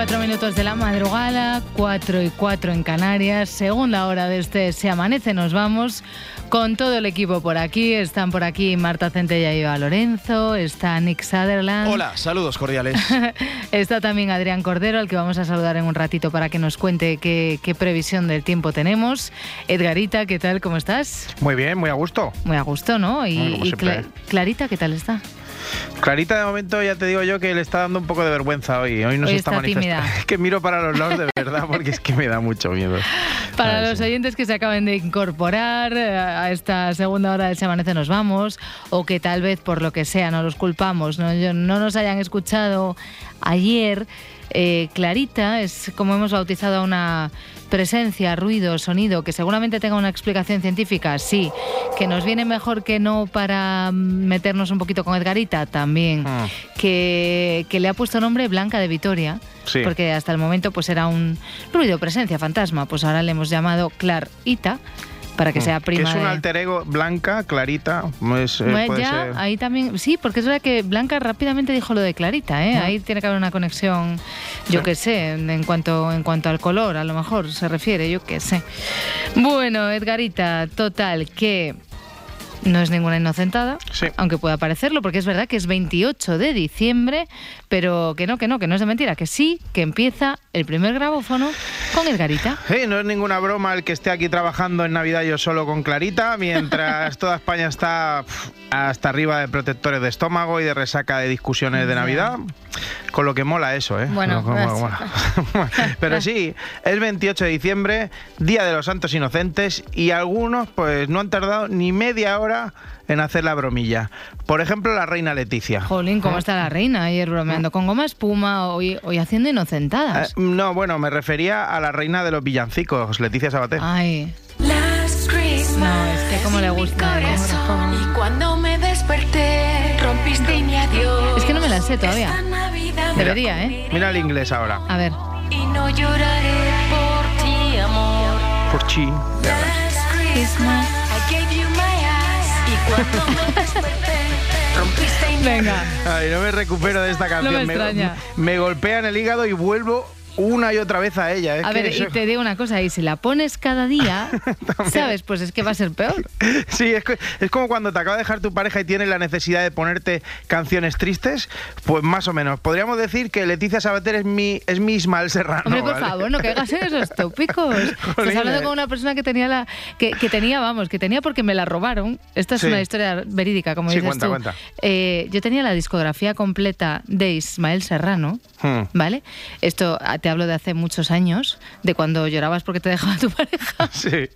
Cinco y cuatro minutos de la madrugada, cuatro y cuatro en Canarias. Según la hora de este Se Amanece, nos vamos con todo el equipo por aquí. Están por aquí Marta Centella y Eva Lorenzo, está Nick Sutherland. Hola, saludos cordiales. está también Adrián Cordero, al que vamos a saludar en un ratito para que nos cuente qué, qué previsión del tiempo tenemos. Edgarita, ¿qué tal? ¿Cómo estás? Muy bien, muy a gusto. Muy a gusto, ¿no? Y, y. Cla- Clarita, ¿qué tal está? Clarita, de momento, ya te digo yo que le está dando un poco de vergüenza hoy. Hoy no Hoy se está, está manifestando. Es que miro para los lados de verdad porque es que me da mucho miedo. Para los sí. oyentes que se acaben de incorporar eh, a esta segunda hora del Se Amanece Nos Vamos, o que tal vez por lo que sea no los culpamos, no, no nos hayan escuchado ayer, eh, Clarita es como hemos bautizado a una presencia, ruido, sonido, que seguramente tenga una explicación científica, sí, que nos viene mejor que no para meternos un poquito con Edgarita, también, Mm. que, que le ha puesto nombre Blanca de Vitoria, Sí. porque hasta el momento pues era un ruido, presencia, fantasma, pues ahora le hemos llamado Clarita para que sea Mm. prima Que es un de... alter ego blanca, clarita. es, eh, puede ya, ser- ahí también, sí, porque es verdad que Blanca rápidamente dijo lo de Clarita, ¿eh? Ahí tiene que haber una conexión, yo Sí. qué sé, en cuanto, en cuanto al color, a lo mejor se refiere, yo qué sé. Bueno, Edgarita, total, que no es ninguna inocentada, Sí. aunque pueda parecerlo, porque es verdad que es 28 de diciembre, pero que no, que no, que no es de mentira, que sí, que empieza el primer grabófono con Edgarita. Sí, no es ninguna broma el que esté aquí trabajando en Navidad yo solo con Clarita, mientras toda España está hasta arriba de protectores de estómago y de resaca de discusiones de. Navidad. Con lo que mola eso, ¿eh? Bueno, pues- mola. Pero sí, es 28 de diciembre, Día de los Santos Inocentes, y algunos pues no han tardado ni media hora en hacer la bromilla. Por ejemplo, la reina Leticia. Jolín, ¿cómo está la reina? Ayer bromeando con goma espuma, hoy, hoy haciendo Eh, inocentadas. no, bueno, me refería a la reina de los villancicos, Leticia Sabater. Ay, Last Christmas. No, es que cómo le gusta, ¿eh? corazón. Y cuando me desperté, rompiste mi adiós. Es que no me la sé todavía. Debería, ¿eh? Mira el inglés ahora. a ver. Y no lloraré por ti, amor. Por chi. Venga. Ay, no me recupero de esta canción. me me golpea en el hígado y vuelvo una y otra vez a ella. Es A ver, eso- y te digo una cosa, y si la pones cada día, ¿sabes? Pues es que va a ser peor. Sí, es, que- es como cuando te acaba de dejar tu pareja y tienes la necesidad de ponerte canciones tristes, pues más o menos. Podríamos decir que Leticia Sabater es mi, es mi Ismael Serrano. Hombre, por ¿vale? favor, no caigas en esos tópicos. Estás hablando con una persona que tenía la que, que tenía, vamos, que tenía porque me la robaron. Esta es Sí. una historia verídica, como Sí, dices cuenta, tú. cuenta. Eh, yo tenía la discografía completa de Ismael Serrano, Hmm. ¿vale? Esto ah, te hablo de hace muchos años, de cuando llorabas porque te dejaba tu pareja. Sí.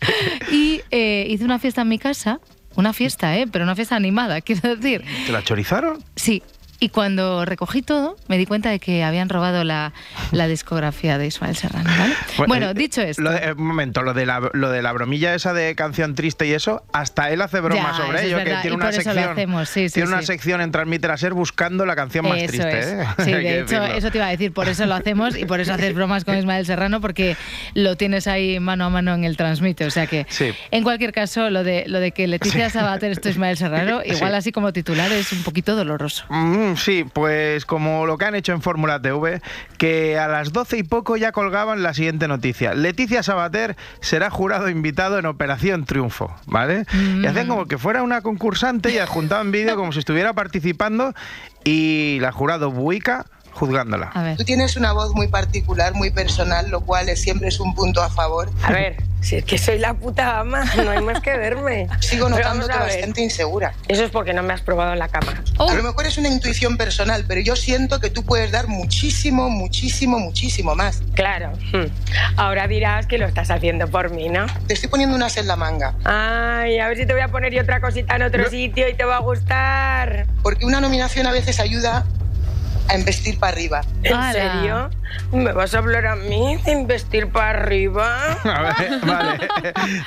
Y eh, hice una fiesta en mi casa, una fiesta, ¿eh? Pero una fiesta animada, quiero decir. ¿Te la chorizaron? Sí. Y cuando recogí todo, me di cuenta de que habían robado la, la discografía de Ismael Serrano, ¿vale? Bueno, eh, dicho esto. Lo de- eh, un momento, lo de, la, lo de la bromilla esa de canción triste y eso, hasta él hace bromas Ya, sobre es ello, que tiene una sección. hacemos, sí, sí, tiene una sí. sección en Transmitter a ser buscando la canción más Eso triste. es. ¿eh? Sí, de hecho, decirlo. eso te iba a decir, por eso lo hacemos y por eso haces bromas con Ismael Serrano, porque lo tienes ahí mano a mano en el transmite. O sea que, en cualquier caso, lo de, lo de que Leticia Sabater esto es Ismael Serrano, igual Sí. así como titular es un poquito doloroso. Mm, sí, pues como lo que han hecho en Fórmula TV, que a las 12 y poco ya colgaban la siguiente noticia. Leticia Sabater será jurado invitado en Operación Triunfo, ¿vale? Y hacen como que fuera una concursante y adjuntaban vídeo como si estuviera participando y la jurado buica juzgándola. A ver. Tú tienes una voz muy particular, muy personal, lo cual es- siempre es un punto a favor. A ver, si es que soy la puta ama, no hay más que verme. Sigo notándote bastante insegura. Eso es porque no me has probado en la cama. Oh, A lo mejor es una intuición personal, pero yo siento que tú puedes dar muchísimo, muchísimo, muchísimo más. Claro. hmm. Ahora dirás que lo estás haciendo por mí, ¿no? Te estoy poniendo unas en la manga, Ay, a ver si te voy a poner yo otra cosita en otro sitio y te va a gustar. porque una nominación a veces ayuda a investir para arriba. ¿En serio? ¿Me vas a hablar a mí de investir para arriba? A ver, vale,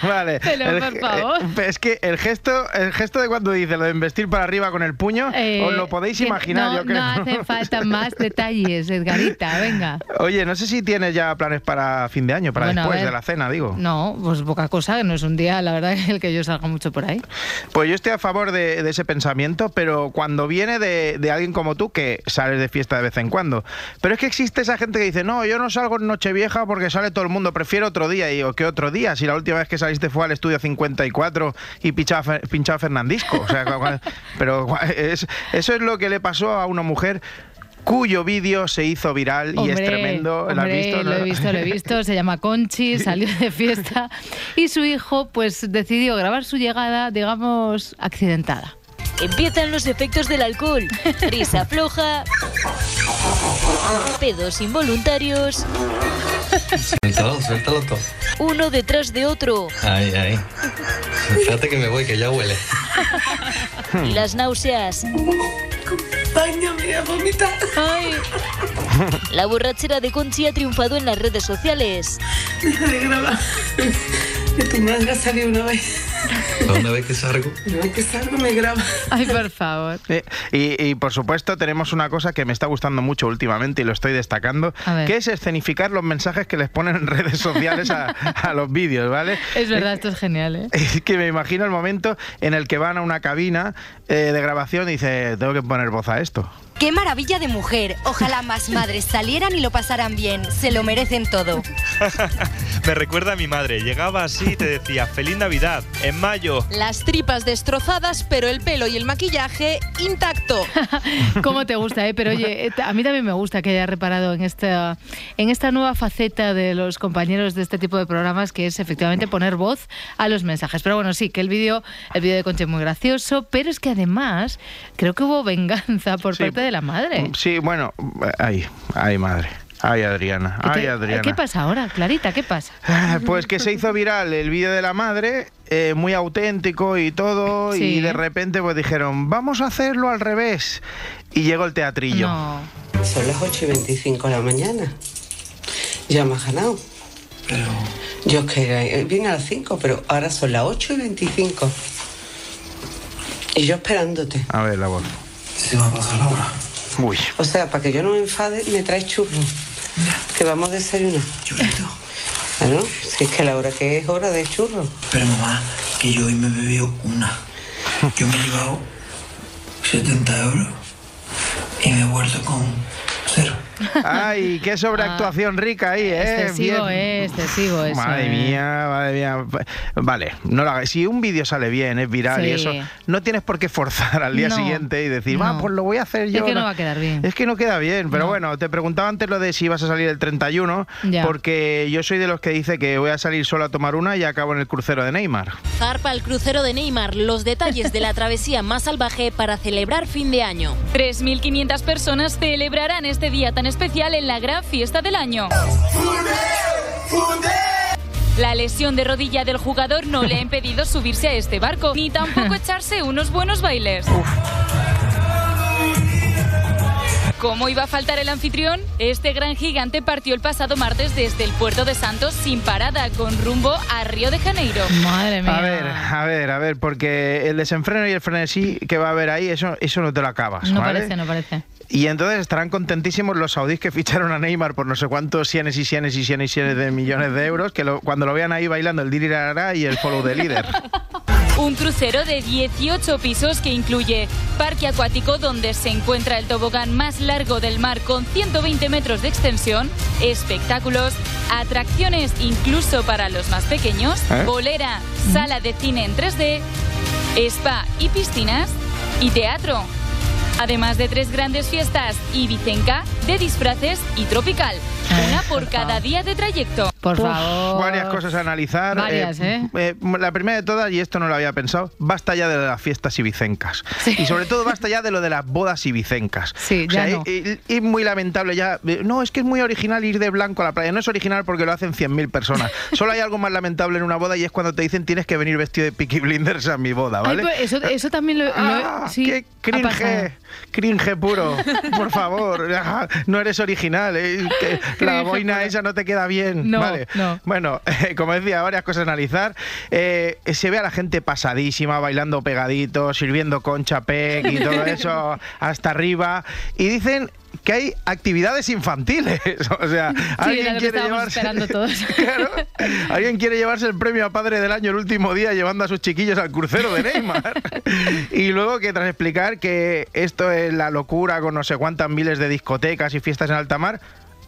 vale. Pero, El- por favor. eh, Es que el gesto, el gesto de cuando dice lo de investir para arriba con el puño, Eh, os lo podéis que imaginar, no, yo creo. No hacen falta más detalles, Edgarita, venga. Oye, no sé si tienes ya planes para fin de año, para Bueno, después de la cena, digo. No, pues poca cosa, que no es un día, la verdad, el que yo salga mucho por ahí. Pues yo estoy a favor de, de ese pensamiento, pero cuando viene de, de alguien como tú que sales de fiesta de vez en cuando. Pero es que existe esa gente que dice, no, yo no salgo en Nochevieja porque sale todo el mundo, prefiero otro día. Y digo, ¿qué otro día? Si la última vez que saliste fue al estudio 54 y pinchaba, pinchaba Fernandisco. O sea, pero es- eso es lo que le pasó a una mujer cuyo vídeo se hizo viral y es tremendo. Lo he visto, lo he visto. Se llama Conchi, salió de fiesta y su hijo, pues, decidió grabar su llegada, digamos, accidentada. Empiezan los efectos del alcohol. Risa floja. Pedos involuntarios. Suéltalo, suéltalo todo. Uno detrás de otro. Ay, ay. Espérate que me voy, que ya huele. Y las náuseas. Báñame a vomitar. Ay. La borrachera de Conchi ha triunfado en las redes sociales. Deja de grabar. Que tu madre ha salido una vez. Una vez que salgo, Una vez que salgo me graba. Ay, por favor. Eh, Y, y, por supuesto tenemos una cosa que me está gustando mucho últimamente y lo estoy destacando, que es escenificar los mensajes que les ponen en redes sociales a, a los vídeos, ¿vale? Es verdad, esto es genial, ¿eh? Es que me imagino el momento en el que van a una cabina eh, de grabación y dice, tengo que poner voz a esto. ¡Qué maravilla de mujer! Ojalá más madres salieran y lo pasaran bien. Se lo merecen todo. Me recuerda a mi madre. Llegaba así y te decía, feliz Navidad, en mayo. Las tripas destrozadas, pero el pelo y el maquillaje intacto. ¿Cómo te gusta, eh? Pero oye, eh, a mí también me gusta que haya reparado en esta, en esta nueva faceta de los compañeros de este tipo de programas, que es efectivamente poner voz a los mensajes. Pero bueno, sí, que el vídeo el vídeo de Concha es muy gracioso, pero es que además creo que hubo venganza por Sí. parte de la madre. Sí, bueno, ay, ay madre, ay Adriana, ay ¿Qué- Adriana. ¿Qué pasa ahora, Clarita? ¿Qué pasa? Ah, Pues que se hizo viral el vídeo de la madre, eh, muy auténtico y todo, Sí. y de repente pues dijeron, vamos a hacerlo al revés. Y llegó el teatrillo. No. Son las 8 y 25 de la mañana. Ya me has ganado. pero Yo es que eh, vine a las 5, pero ahora son las 8 y 25. Y yo esperándote. A ver, la voz. Se va a pasar la hora. Uy. O sea, para que yo no me enfade, me traes churros. Que vamos a desayunar. Churrito. Claro, si es que la hora que es hora de churros. Pero mamá, que yo hoy me he bebido una. Yo me he llevado 70 euros y me he vuelto con cero. Ay, qué sobreactuación rica ahí, ¿eh? Ah, Excesivo, Bien. eh, excesivo eso. Madre eh. mía, madre mía. Vale, no lo hagas. Si un vídeo sale bien, es viral y eso, no tienes por qué forzar al día No, siguiente y decir, no. va, pues lo voy a hacer yo. Es que no va a quedar bien. Es que no queda bien, pero No. bueno, te preguntaba antes lo de si ibas a salir el 31, Ya. porque yo soy de los que dice que voy a salir solo a tomar una y acabo en el crucero de Neymar. Zarpa el crucero de Neymar. Los detalles de la travesía más salvaje para celebrar fin de año. 3.500 personas celebrarán este día tan especial en la gran fiesta del año. La lesión de rodilla del jugador no le ha impedido subirse a este barco, ni tampoco echarse unos buenos bailes. ¿Cómo iba a faltar el anfitrión? Este gran gigante partió el pasado martes desde el puerto de Santos sin parada, con rumbo a Río de Janeiro. Madre mía. A ver, a ver, a ver, porque el desenfreno y el frenesí que va a haber ahí, eso, eso no te lo acabas, No ¿vale? parece, no parece. Y entonces estarán contentísimos los saudíes que ficharon a Neymar por no sé cuántos cienes y cienes y cienes y cienes de millones de euros, que lo- cuando lo vean ahí bailando el dirirará y el follow de líder. Un crucero de 18 pisos que incluye parque acuático donde se encuentra el tobogán más largo del mar con 120 metros de extensión, espectáculos, atracciones incluso para los más pequeños, ¿Eh? bolera, sala de cine en 3D, spa y piscinas y teatro. Además de tres grandes fiestas, Ibicenca, de disfraces y tropical. Una por cada día de trayecto. Por Uf, favor. Varias cosas a analizar. Varias, ¿eh? eh, La primera de todas, y esto no lo había pensado, basta ya de las fiestas ibicencas. Y sobre todo basta ya de lo de las bodas ibicencas. Sí, O sea, ya no. y- y muy lamentable ya. eh, No, es que es muy original ir de blanco a la playa. No es original porque lo hacen 100.000 personas. Solo hay algo más lamentable en una boda y es cuando te dicen tienes que venir vestido de Peaky Blinders a mi boda, Ay, ¿vale? pues eso, eso también lo, lo- Ah, sí, qué cringe, cringe puro, por favor, ah, no eres original, eh, que la boina esa no te queda bien, No, vale. no. Bueno, como decía, varias cosas a analizar. Eh, se ve a la gente pasadísima, bailando pegadito, sirviendo concha pec y todo eso hasta arriba, y dicen que hay actividades infantiles, o sea, Sí, alguien quiere llevarse esperando todos. Claro. Alguien quiere llevarse el premio a padre del año el último día llevando a sus chiquillos al crucero de Neymar. y luego que tras explicar que esto es la locura con no sé cuántas miles de discotecas y fiestas en alta mar,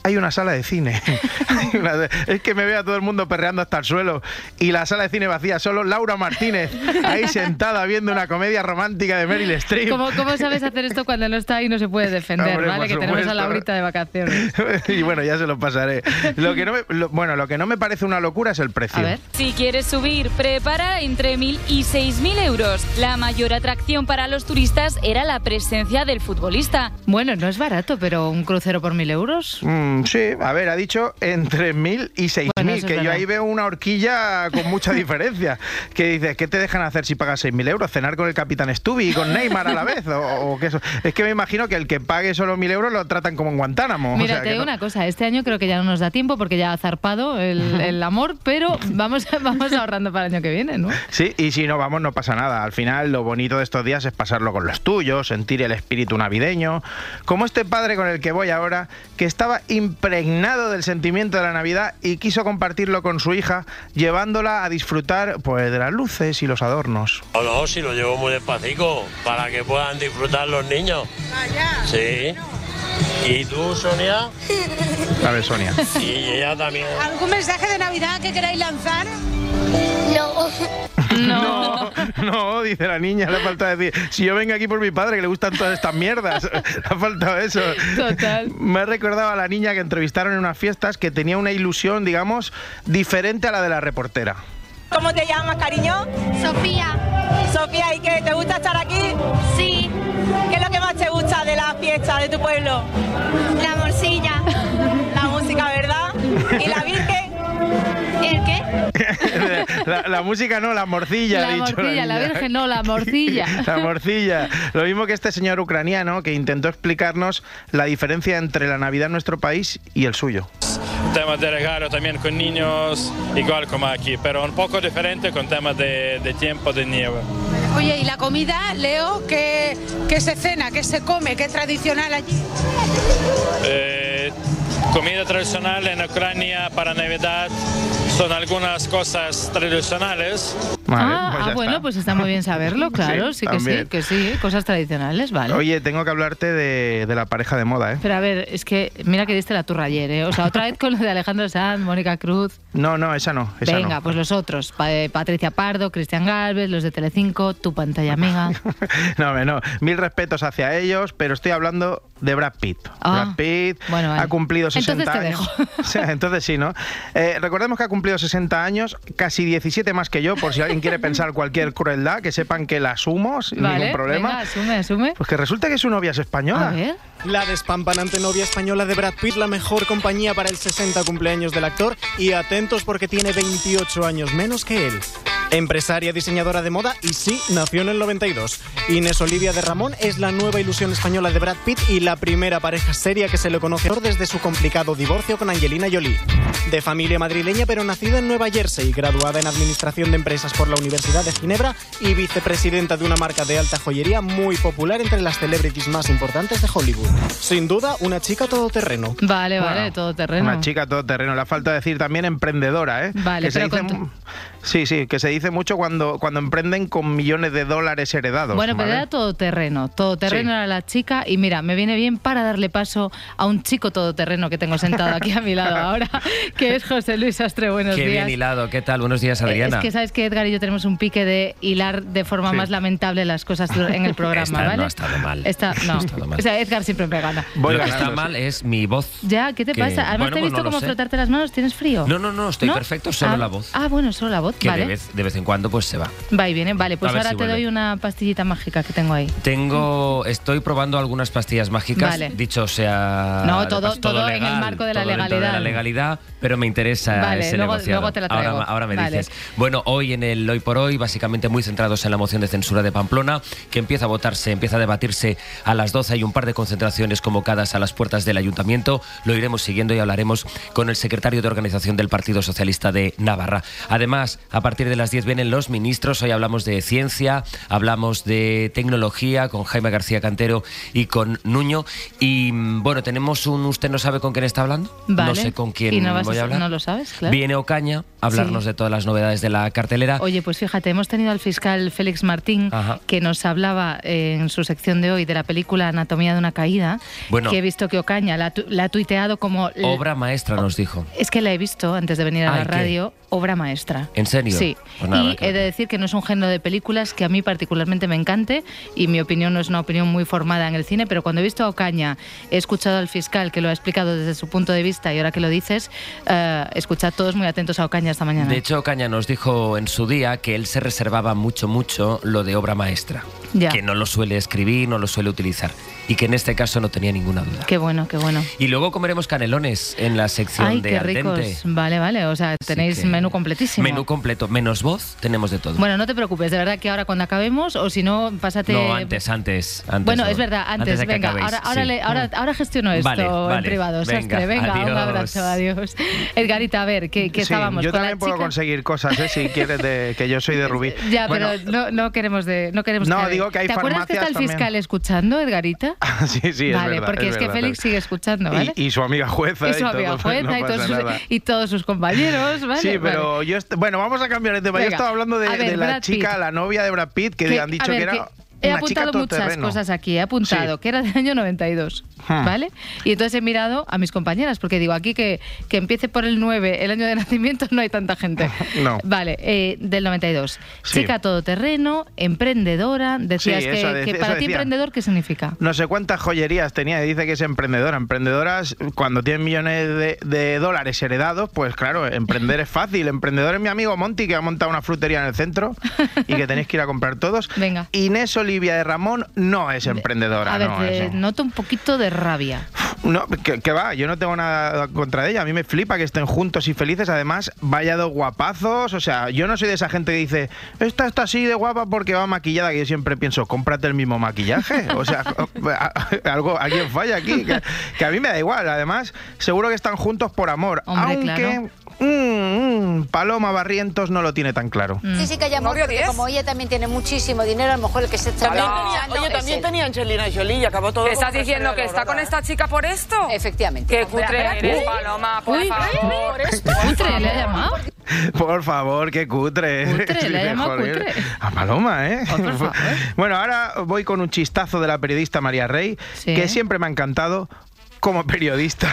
hay una sala de cine. Hay una- es que me veo a todo el mundo perreando hasta el suelo y la sala de cine vacía, solo Laura Martínez ahí sentada viendo una comedia romántica de Meryl Streep. ¿Cómo, cómo sabes hacer esto cuando no está y no se puede defender, Hombre, ¿vale? Que tenemos a. Laurita de vacaciones. y bueno, ya se lo pasaré. Lo que no me, lo- bueno, lo que no me parece una locura es el precio. A ver. Si quieres subir, prepara entre 1.000 y 6.000 euros. La mayor atracción para los turistas era la presencia del futbolista. Bueno, no es barato, pero un crucero por mil euros. Mm, sí, a ver, ha dicho entre 1.000 y 6.000, Bueno, que yo verdad. ahí veo una horquilla con mucha diferencia. Que dices, ¿qué te dejan hacer si pagas 6.000 euros? ¿Cenar con el capitán Stubby y con Neymar a la vez? ¿O, o qué eso? Es que me imagino que el que pague solo 1.000 euros lo tratan como en Guantánamo. o Mira, sea, te que digo no- una cosa, este año creo que ya no nos da tiempo porque ya ha zarpado el, el amor, pero vamos, vamos ahorrando para el año que viene, ¿no? Sí, y si no vamos no pasa nada. Al final lo bonito de estos días es pasarlo con los tuyos, sentir el espíritu navideño. Como este padre con el que voy ahora, que estaba impregnado del sentimiento de la Navidad y quiso compartirlo con su hija, llevándola a disfrutar pues de las luces y los adornos. O no, si lo llevo muy despacito, para que puedan disfrutar los niños. Sí. ¿Y tú, Sonia? A ver, Sonia. Y ella también. ¿Algún mensaje de Navidad que queráis lanzar? No. No, no, dice la niña, le ha faltado decir, si yo vengo aquí por mi padre que le gustan todas estas mierdas, le ha faltado eso. Total. Me ha recordado a la niña que entrevistaron en unas fiestas que tenía una ilusión, digamos, diferente a la de la reportera. ¿Cómo te llamas, cariño? Sofía. Sofía, ¿y qué? ¿Te gusta estar aquí? Sí. ¿Qué es lo que más te gusta de la fiesta de tu pueblo? La morcilla. La música, ¿verdad? ¿Y la Virgen? ¿El qué? La, la música no, la morcilla. La dicho morcilla, la niña. virgen no, la morcilla. La morcilla. Lo mismo que este señor ucraniano que intentó explicarnos la diferencia entre la Navidad en nuestro país y el suyo. tema de regalo también con niños, igual como aquí, pero un poco diferente con tema de, de tiempo de nieve. Oye, ¿y la comida, Leo, qué, qué se cena, qué se come, qué es tradicional allí? Eh, comida tradicional en Ucrania para Navidad son algunas cosas tradicionales. ah, pues ah, bueno, está. pues está muy bien saberlo, claro, sí, que sí, también. que sí, cosas tradicionales, vale. Oye, tengo que hablarte de, de la pareja de moda, ¿eh? Pero a ver, es que mira que diste la turra ayer, ¿eh? O sea, otra vez con lo de Alejandro Sanz, Mónica Cruz. No, no, esa no. Esa Venga, no. pues los otros. Pa- eh, Patricia Pardo, Cristian Galvez, los de Telecinco, tu pantalla amiga. No, no. Mil respetos hacia ellos, pero estoy hablando de Brad Pitt. Ah, Brad Pitt bueno, vale. ha cumplido 60 Entonces te años. O sea, entonces sí, ¿no? Eh, recordemos que ha cumplido 60 años, casi 17 más que yo, por si alguien quiere pensar cualquier crueldad, que sepan que la asumo sin Vale, ningún problema. venga, asume, asume. Pues que resulta que su novia es española. A ver. La despampanante novia española de Brad Pitt, la mejor compañía para el 60 cumpleaños del actor y atentos porque tiene 28 años menos que él. Empresaria diseñadora de moda y sí, nació en el 92. Inés Olivia de Ramón es la nueva ilusión española de Brad Pitt y la primera pareja seria que se le conoce desde su complicado divorcio con Angelina Jolie. De familia madrileña pero nacida en Nueva Jersey, graduada en Administración de Empresas por la Universidad de Ginebra y vicepresidenta de una marca de alta joyería muy popular entre las celebrities más importantes de Hollywood. Sin duda, una chica todoterreno. Vale, vale, todo terreno. Una chica todoterreno. Le falta decir también emprendedora, ¿eh? Vale, que se pero dice, con Sí, sí, que se dice mucho cuando, cuando emprenden con millones de dólares heredados. Bueno, pero era todoterreno. Todoterreno Sí. era la chica. Y mira, me viene bien para darle paso a un chico todoterreno que tengo sentado aquí a mi lado ahora, que es José Luis Astre. Buenos Qué días. bien hilado, ¿qué tal? Buenos días, Adriana. Es que sabes que Edgar y yo tenemos un pique de hilar de forma Sí. más lamentable las cosas en el programa, Esta ¿vale? no ha estado mal. Esta- no. No ha estado mal. O sea, Edgar siempre me gana. Lo que está mal es mi voz. Ya, ¿qué te que- pasa? Además bueno, te he pues visto no como sé. frotarte las manos, ¿tienes frío? No, no, no, estoy perfecto, solo Ah, la voz. Ah, bueno, solo la voz, Que vale. de, vez, de vez en cuando pues se va. Va y viene, vale, pues ahora si te vuelve. doy una pastillita mágica que tengo ahí. Tengo, estoy probando algunas pastillas mágicas, Vale. dicho sea No, todo- pas- todo en el legal, marco de la todo dentro de la legalidad. legalidad, pero me interesa Vale, ese luego- negociado. luego te la ahora, traigo. ahora me Vale. dices. Bueno, hoy en el Hoy por Hoy, básicamente muy centrados en la moción de censura de Pamplona, que empieza a votarse, empieza a debatirse a las 12. Hay un par de concentraciones convocadas a las puertas del ayuntamiento. Lo iremos siguiendo y hablaremos con el secretario de organización del Partido Socialista de Navarra. Además, a partir de las 10 vienen los ministros. Hoy hablamos de ciencia, hablamos de tecnología con Jaime García Cantero y con Nuño. Y mm, bueno, tenemos un. ¿Usted no sabe con quién está hablando? Vale. No sé con quién ¿Y no voy a hablar. No lo sabes, claro. Viene Ocaña a hablarnos Sí. de todas las novedades de la cartelera. Oye, pues fíjate, hemos tenido al fiscal Félix Martín Ajá. que nos hablaba en su sección de hoy de la película Anatomía de una caída, Bueno. que he visto que Ocaña la, ha tu- la ha tuiteado como... Obra maestra, nos dijo. Es que la he visto antes de venir a Ay, la ¿qué? Obra maestra. ¿En serio? Sí. Pues nada, y he de decir que no es un género de películas que a mí particularmente me encante y mi opinión no es una opinión muy formada en el cine, pero cuando he visto a Ocaña, he escuchado al fiscal que lo ha explicado desde su punto de vista y ahora que lo dices, eh, escuchad todos muy atentos a Ocaña esta mañana. De hecho, Ocaña nos dijo en su día que él se reservaba mucho, mucho lo de obra maestra. Ya. Que no lo suele escribir, no lo suele utilizar. Y que en este caso no tenía ninguna duda. Qué bueno, qué bueno. Y luego comeremos canelones en la sección Ay, de qué Al ricos. dente. Vale, vale. O sea, tenéis que- menú completísimo. Menú completo, menos voz, tenemos de todo. Bueno, no te preocupes, de verdad que ahora cuando acabemos, o si no, pásate. no, antes, antes, antes. Bueno, no. es verdad, antes, de que venga, acabéis, ahora, ahora, sí. le- ahora, ahora gestiono esto Vale, en vale, privado. venga, Sastre, venga, un abrazo, adiós. Edgarita, a ver, ¿qué, qué Sí, estábamos? yo con la también puedo chica? conseguir cosas, ¿eh? si quieres, de, que yo soy de Rubí. Ya, Bueno, pero no, no queremos de, no queremos No, digo que hay ¿Te acuerdas que está el fiscal también. escuchando, Edgarita? sí, sí, es vale, verdad, porque es, que Félix sigue escuchando. ¿vale? Y, y su amiga jueza. Y su amiga todo, jueza no y, todos sus, y todos sus compañeros, ¿vale? Sí, Vale. pero yo est- bueno, vamos a cambiar de tema. Yo Venga. estaba hablando de, ver, de la Brad chica, Pitt. la novia de Brad Pitt, que, Que- han dicho ver, que era que He apuntado muchas cosas aquí. He apuntado Sí. que era del año 92, Hmm. ¿vale? Y entonces he mirado a mis compañeras, porque digo, aquí que, que empiece por el 9, el año de nacimiento, no hay tanta gente. No. Vale, eh, del 92. Sí. Chica todoterreno, emprendedora. Decías Sí, que, eso de- que eso para ti emprendedor, ¿qué significa? No sé cuántas joyerías tenía, dice que es emprendedora. Emprendedoras, cuando tienen millones de, de dólares heredados, pues claro, emprender es fácil. Emprendedor es mi amigo Monty, que ha montado una frutería en el centro y que tenéis que ir a comprar todos. Venga. Inés Olivia de Ramón no es emprendedora, a ver, no, te noto un poquito de rabia. No, que, que va, yo no tengo nada contra ella. A mí me flipa que estén juntos y felices. Además, vaya dos guapazos. O sea, yo no soy de esa gente que dice, esta está así de guapa porque va maquillada. Que yo siempre pienso, cómprate el mismo maquillaje. O sea, algo, alguien falla aquí. Que, que a mí me da igual. Además, seguro que están juntos por amor. Hombre, aunque claro. Mm, mm, Paloma Barrientos no lo tiene tan claro. Mm. Sí, sí que amor, porque como ella también tiene muchísimo dinero, a lo mejor el que se está También tenía, oye, es también él. tenía Angelina Jolie y acabó todo ¿Qué estás diciendo? ¿Que está con esta chica por esto? Efectivamente. Qué cutre eres, Paloma, por Uy, favor. ¿por esto? ¿Cutre le ha llamado? Por favor, qué cutre. Cutre, le cutre. A Paloma, ¿eh? Bueno, ahora voy con un chistazo de la periodista María Rey, Sí. que siempre me ha encantado como periodista,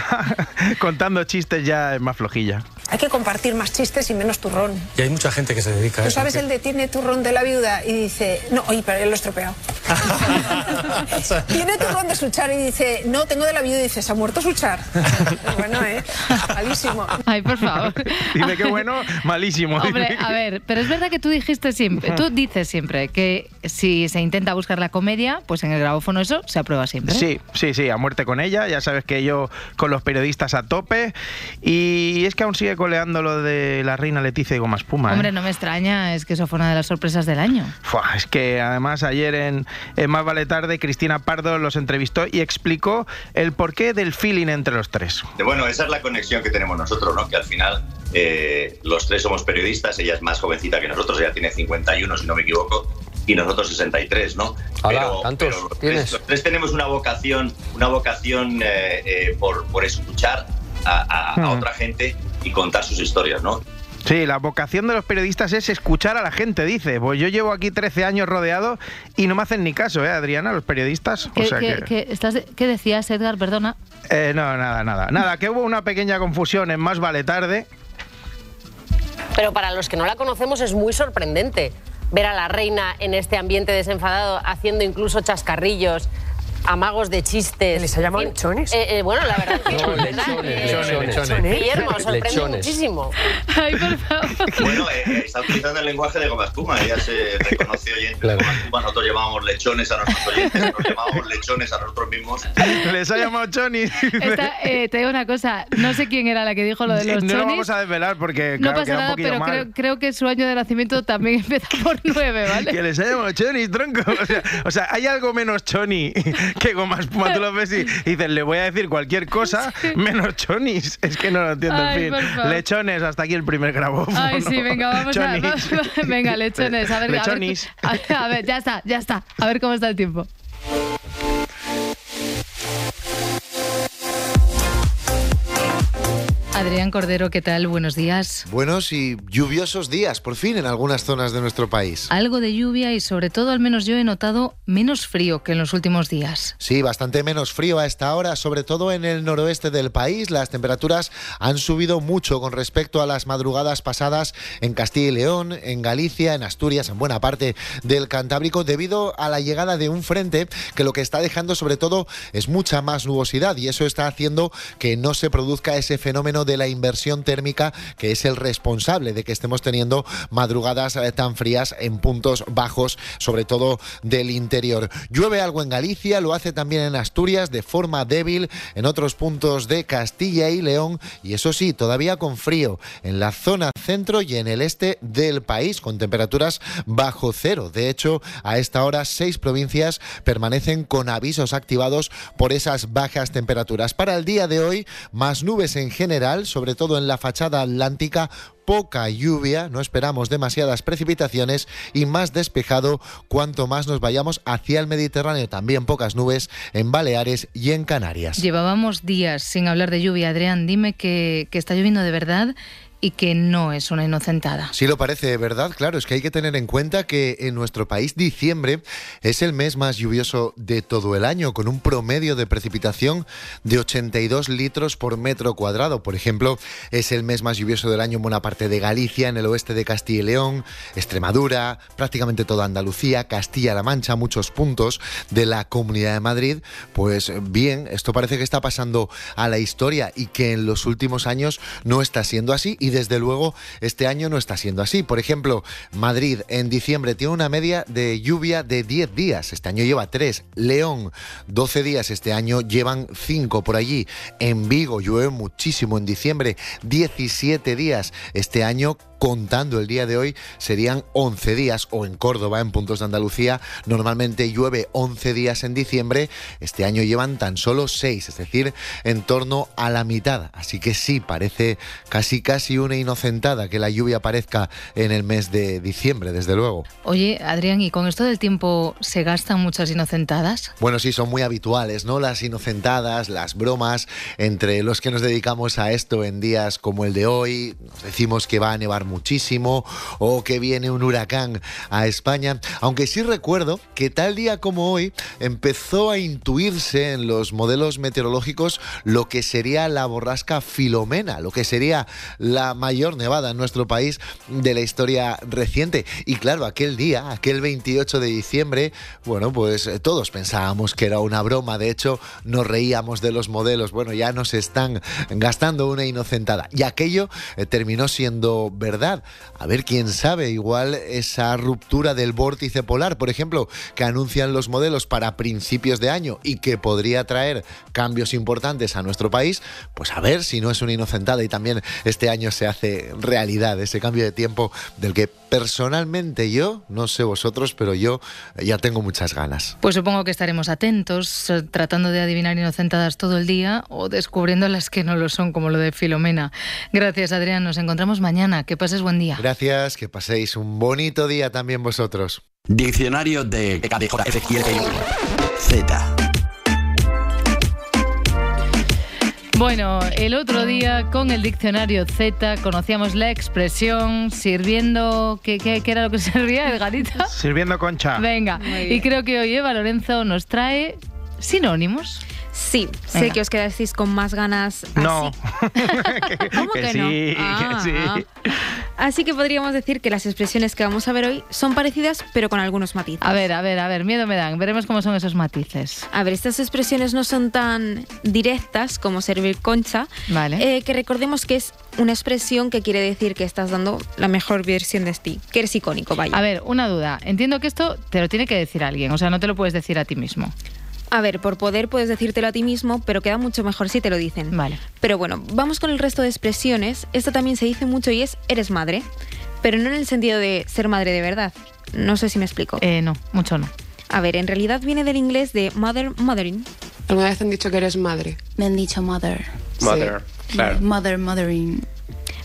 contando chistes ya es más flojilla. Hay que compartir más chistes y menos turrón. Y hay mucha gente que se dedica a Tú eso. sabes el de tiene turrón de la viuda y dice, no, oye, pero él lo he estropeado. tiene turrón de Suchar y dice, no, tengo de la viuda y dice, se ha muerto Suchar. bueno, ¿eh? Malísimo. Ay, por favor. Dice que bueno, malísimo. Hombre, a ver, pero es verdad que tú dijiste siempre, tú dices siempre que si se intenta buscar la comedia, pues en el grabófono eso se aprueba siempre. Sí, sí, sí, a muerte con ella. Ya sabes que yo con los periodistas a tope. Y es que aún sigue coleando lo de la reina Leticia y Goma Espuma. ¿eh? Hombre, no me extraña, es que eso fue una de las sorpresas del año. Fua, es que además ayer en, en Más Vale Tarde Cristina Pardo los entrevistó y explicó el porqué del feeling entre los tres. Bueno, esa es la conexión que tenemos nosotros, ¿no? Que al final eh, los tres somos periodistas, ella es más jovencita que nosotros, ella tiene 51 si no me equivoco, y nosotros 63, ¿no? Hala, ¿tantos los, tres, los tres tenemos una vocación, una vocación eh, eh, por, por escuchar a, a- a Hmm. otra gente y contar sus historias, ¿no? Sí, la vocación de los periodistas es escuchar a la gente, dice. Pues yo llevo aquí 13 años rodeado y no me hacen ni caso, ¿eh, Adriana, los periodistas? ¿Qué, o sea qué- que... qué- estás- qué decías, Edgar? Perdona. Eh, no, nada, nada. Nada, que hubo una pequeña confusión en Más Vale Tarde. Pero para los que no la conocemos es muy sorprendente ver a la reina en este ambiente desenfadado haciendo incluso chascarrillos. Amagos de chistes. ¿Les ha llamado lechones? bueno, la verdad que No, lechones, Eh, lechones. Guillermo, sorprende Lechones. muchísimo. Bueno, eh, eh, está utilizando el lenguaje de goma espuma. Ella se reconoce oyente de goma espuma. Nosotros llamábamos lechones a nuestros oyentes, nos llamábamos lechones a nosotros mismos. Les ha llamado Choni. Esta, eh, te digo una cosa, no sé quién era la que dijo lo de los no lo chonis. vamos a desvelar porque No claro, pasa queda un nada, pero mal. creo, creo que su año de nacimiento también empieza por nueve, ¿vale? Que les ha llamado Choni, tronco. O sea, o sea, hay algo menos Choni que goma espuma. Tú lo ves y, y dices, le voy a decir cualquier cosa menos Chonis. Es que no lo entiendo. Ay, en fin, lechones, hasta aquí el primer grabófono. Ay, sí, venga, vamos Chonis. a... Venga, lechones, a ver, a ver, Lechonis. a ver, a ver, ya está, ya está. A ver cómo está el tiempo. Adrián Cordero, ¿qué tal? Buenos días. Buenos y lluviosos días, por fin, en algunas zonas de nuestro país. Algo de lluvia y sobre todo, al menos yo he notado menos frío que en los últimos días. Sí, bastante menos frío a esta hora, sobre todo en el noroeste del país. Las temperaturas han subido mucho con respecto a las madrugadas pasadas en Castilla y León, en Galicia, en Asturias, en buena parte del Cantábrico, debido a la llegada de un frente que lo que está dejando sobre todo es mucha más nubosidad y eso está haciendo que no se produzca ese fenómeno de la inversión térmica que es el responsable de que estemos teniendo madrugadas eh, tan frías en puntos bajos, sobre todo del interior. Llueve algo en Galicia, lo hace también en Asturias de forma débil, en otros puntos de Castilla y León y eso sí, todavía con frío en la zona centro y en el este del país, con temperaturas bajo cero. De hecho, a esta hora seis provincias permanecen con avisos activados por esas bajas temperaturas. Para el día de hoy, más nubes en general, sobre todo en la fachada atlántica, poca lluvia, no esperamos demasiadas precipitaciones y más despejado cuanto más nos vayamos hacia el Mediterráneo. También pocas nubes en Baleares y en Canarias. Llevábamos días sin hablar de lluvia. Adrián, dime que, que está lloviendo de verdad y que no es una inocentada. Sí lo parece, ¿verdad? Claro, es que hay que tener en cuenta que en nuestro país diciembre es el mes más lluvioso de todo el año, con un promedio de precipitación de 82 litros por metro cuadrado. Por ejemplo, es el mes más lluvioso del año en buena parte de Galicia, en el oeste de Castilla y León, Extremadura, prácticamente toda Andalucía, Castilla-La Mancha, muchos puntos de la Comunidad de Madrid. Pues bien, esto parece que está pasando a la historia y que en los últimos años no está siendo así desde luego este año no está siendo así. Por ejemplo, Madrid en diciembre tiene una media de lluvia de 10 días, este año lleva 3. León, 12 días, este año llevan 5 por allí. En Vigo llueve muchísimo en diciembre, 17 días, este año contando el día de hoy serían 11 días o en Córdoba, en puntos de Andalucía, normalmente llueve 11 días en diciembre, este año llevan tan solo 6, es decir, en torno a la mitad. Así que sí, parece casi casi una inocentada que la lluvia aparezca en el mes de diciembre, desde luego. Oye, Adrián, ¿y con esto del tiempo se gastan muchas inocentadas? Bueno, sí, son muy habituales, ¿no? Las inocentadas, las bromas entre los que nos dedicamos a esto en días como el de hoy. Nos decimos que va a nevar muchísimo o que viene un huracán a España. Aunque sí recuerdo que tal día como hoy empezó a intuirse en los modelos meteorológicos lo que sería la borrasca Filomena, lo que sería la mayor nevada en nuestro país de la historia reciente. Y claro, aquel día, aquel 28 de diciembre, bueno, pues eh, todos pensábamos que era una broma. De hecho, nos reíamos de los modelos. Bueno, ya nos están gastando una inocentada. Y aquello eh, terminó siendo verdad. A ver, quién sabe, igual esa ruptura del vórtice polar, por ejemplo, que anuncian los modelos para principios de año y que podría traer cambios importantes a nuestro país, pues a ver si no es una inocentada y también este año se hace realidad ese cambio de tiempo del que personalmente yo, no sé vosotros, pero yo ya tengo muchas ganas. Pues supongo que estaremos atentos, eh, tratando de adivinar inocentadas todo el día o descubriendo las que no lo son, como lo de Filomena. Gracias, Adrián. Nos encontramos mañana. Que pases buen día. Gracias, que paséis un bonito día también vosotros. Diccionario de Z. Bueno, el otro día con el diccionario Z conocíamos la expresión sirviendo. ¿Qué, qué, qué era lo que servía, Edgarita? Sirviendo concha. Venga, y creo que hoy Eva Lorenzo nos trae sinónimos. Sí, sé que os quedasteis con más ganas. así. No. ¿Cómo que, sí, no? que Ah, sí. ah. Así que podríamos decir que las expresiones que vamos a ver hoy son parecidas, pero con algunos matices. A ver, a ver, a ver, miedo me dan. Veremos cómo son esos matices. A ver, estas expresiones no son tan directas como servir concha, Vale. eh, que recordemos que es una expresión que quiere decir que estás dando la mejor versión de ti, que eres icónico, vaya. A ver, una duda. Entiendo que esto te lo tiene que decir alguien, o sea, no te lo puedes decir a ti mismo. A ver, por poder puedes decírtelo a ti mismo, pero queda mucho mejor si te lo dicen. Vale. Pero bueno, vamos con el resto de expresiones. Esta también se dice mucho y es eres madre, pero no en el sentido de ser madre de verdad. No sé si me explico. Eh, no, mucho no. A ver, en realidad viene del inglés de mother, mothering. ¿Alguna vez te han dicho que eres madre? Me han dicho mother. Mother, claro. Mother, mothering.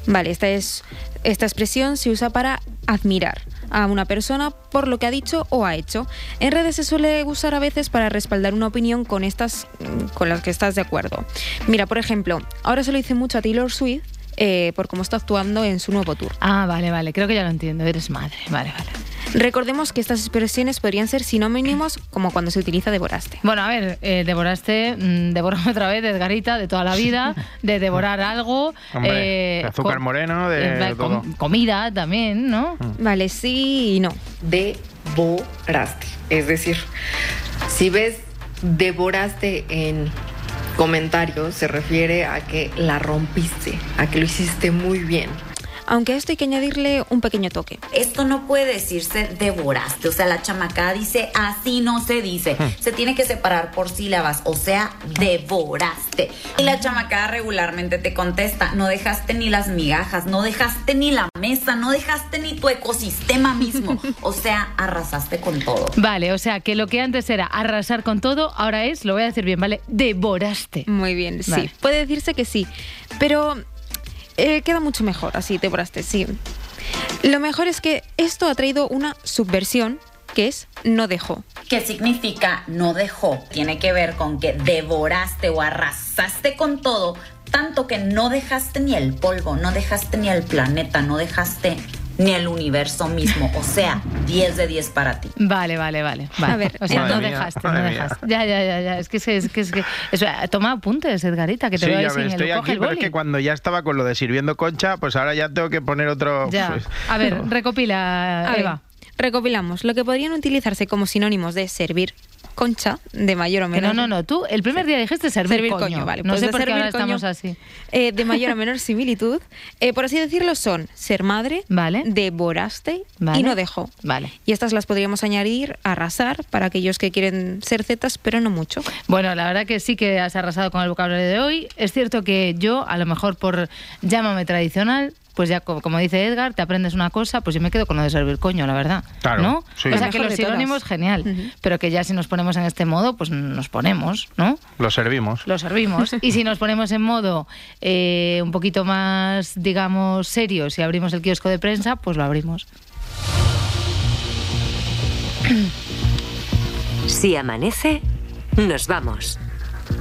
Vale, esta, es, esta expresión se usa para admirar a una persona por lo que ha dicho o ha hecho. En redes se suele usar a veces para respaldar una opinión con estas mm, con las que estás de acuerdo. Mira, por ejemplo, ahora se lo dice mucho a Taylor Swift eh, por cómo está actuando en su nuevo tour. Ah, vale, vale, creo que ya lo entiendo. Eres madre. Vale, vale. Recordemos que estas expresiones podrían ser sinónimos como cuando se utiliza devoraste. Bueno, a ver, eh, devoraste, mm, devórame otra vez, Edgarita, de toda la vida, de devorar algo. Hombre, eh, de azúcar co- moreno, de eh, com- todo. comida también, ¿no? Vale, sí y no. devoraste. Es decir, si ves devoraste en comentarios, se refiere a que la rompiste, a que lo hiciste muy bien. Aunque a esto hay que añadirle un pequeño toque. Esto no puede decirse devoraste, o sea, la chamacada dice así no se dice, se tiene que separar por sílabas, o sea, devoraste. Y la chamacada regularmente te contesta, no dejaste ni las migajas, no dejaste ni la mesa, no dejaste ni tu ecosistema mismo, o sea, arrasaste con todo. Vale, o sea, que lo que antes era arrasar con todo, ahora es, lo voy a decir bien, ¿vale? Devoraste. Muy bien, Vale. sí. Puede decirse que sí, pero eh, queda mucho mejor, así devoraste, sí. Lo mejor es que esto ha traído una subversión que es no dejó. ¿Qué significa no dejó? Tiene que ver con que devoraste o arrasaste con todo, tanto que no dejaste ni el polvo, no dejaste ni el planeta, no dejaste ni el universo mismo. O sea, 10 de 10 para ti. Vale, vale, vale. vale. A ver, o sea, no mía, dejaste, no mía. dejaste. Ya, ya, ya, ya. Es que es que, es que, es que- eso, toma apuntes, Edgarita, que te Sí, sin ves, el estoy coge aquí, el pero es que cuando ya estaba con lo de sirviendo concha, pues ahora ya tengo que poner otro... Ya. pues, A ver, recopila, A ver, Eva. recopilamos lo que podrían utilizarse como sinónimos de servir concha, de mayor o Que menor. no, no, no. Tú el primer día dijiste servir, Servir coño. coño, vale, No pues sé por qué ahora coño, estamos así. eh, de mayor o menor similitud, eh, por así decirlo, son ser madre, vale. devoraste Vale. y no dejó. Vale. Y estas las podríamos añadir arrasar para aquellos que quieren ser zetas, pero no mucho. Bueno, la verdad que sí que has arrasado con el vocabulario de hoy. Es cierto que yo, a lo mejor por llámame tradicional, pues ya co- como dice Edgar, te aprendes una cosa, pues yo me quedo con lo de servir coño, la verdad. Claro, ¿No? sí. O sea que los sinónimos, genial. Pero que ya si nos ponemos en este modo, pues nos ponemos, ¿no? Lo servimos. Lo servimos. y si nos ponemos en modo eh, un poquito más, digamos, serios y abrimos el kiosco de prensa, pues lo abrimos. Si amanece, nos vamos.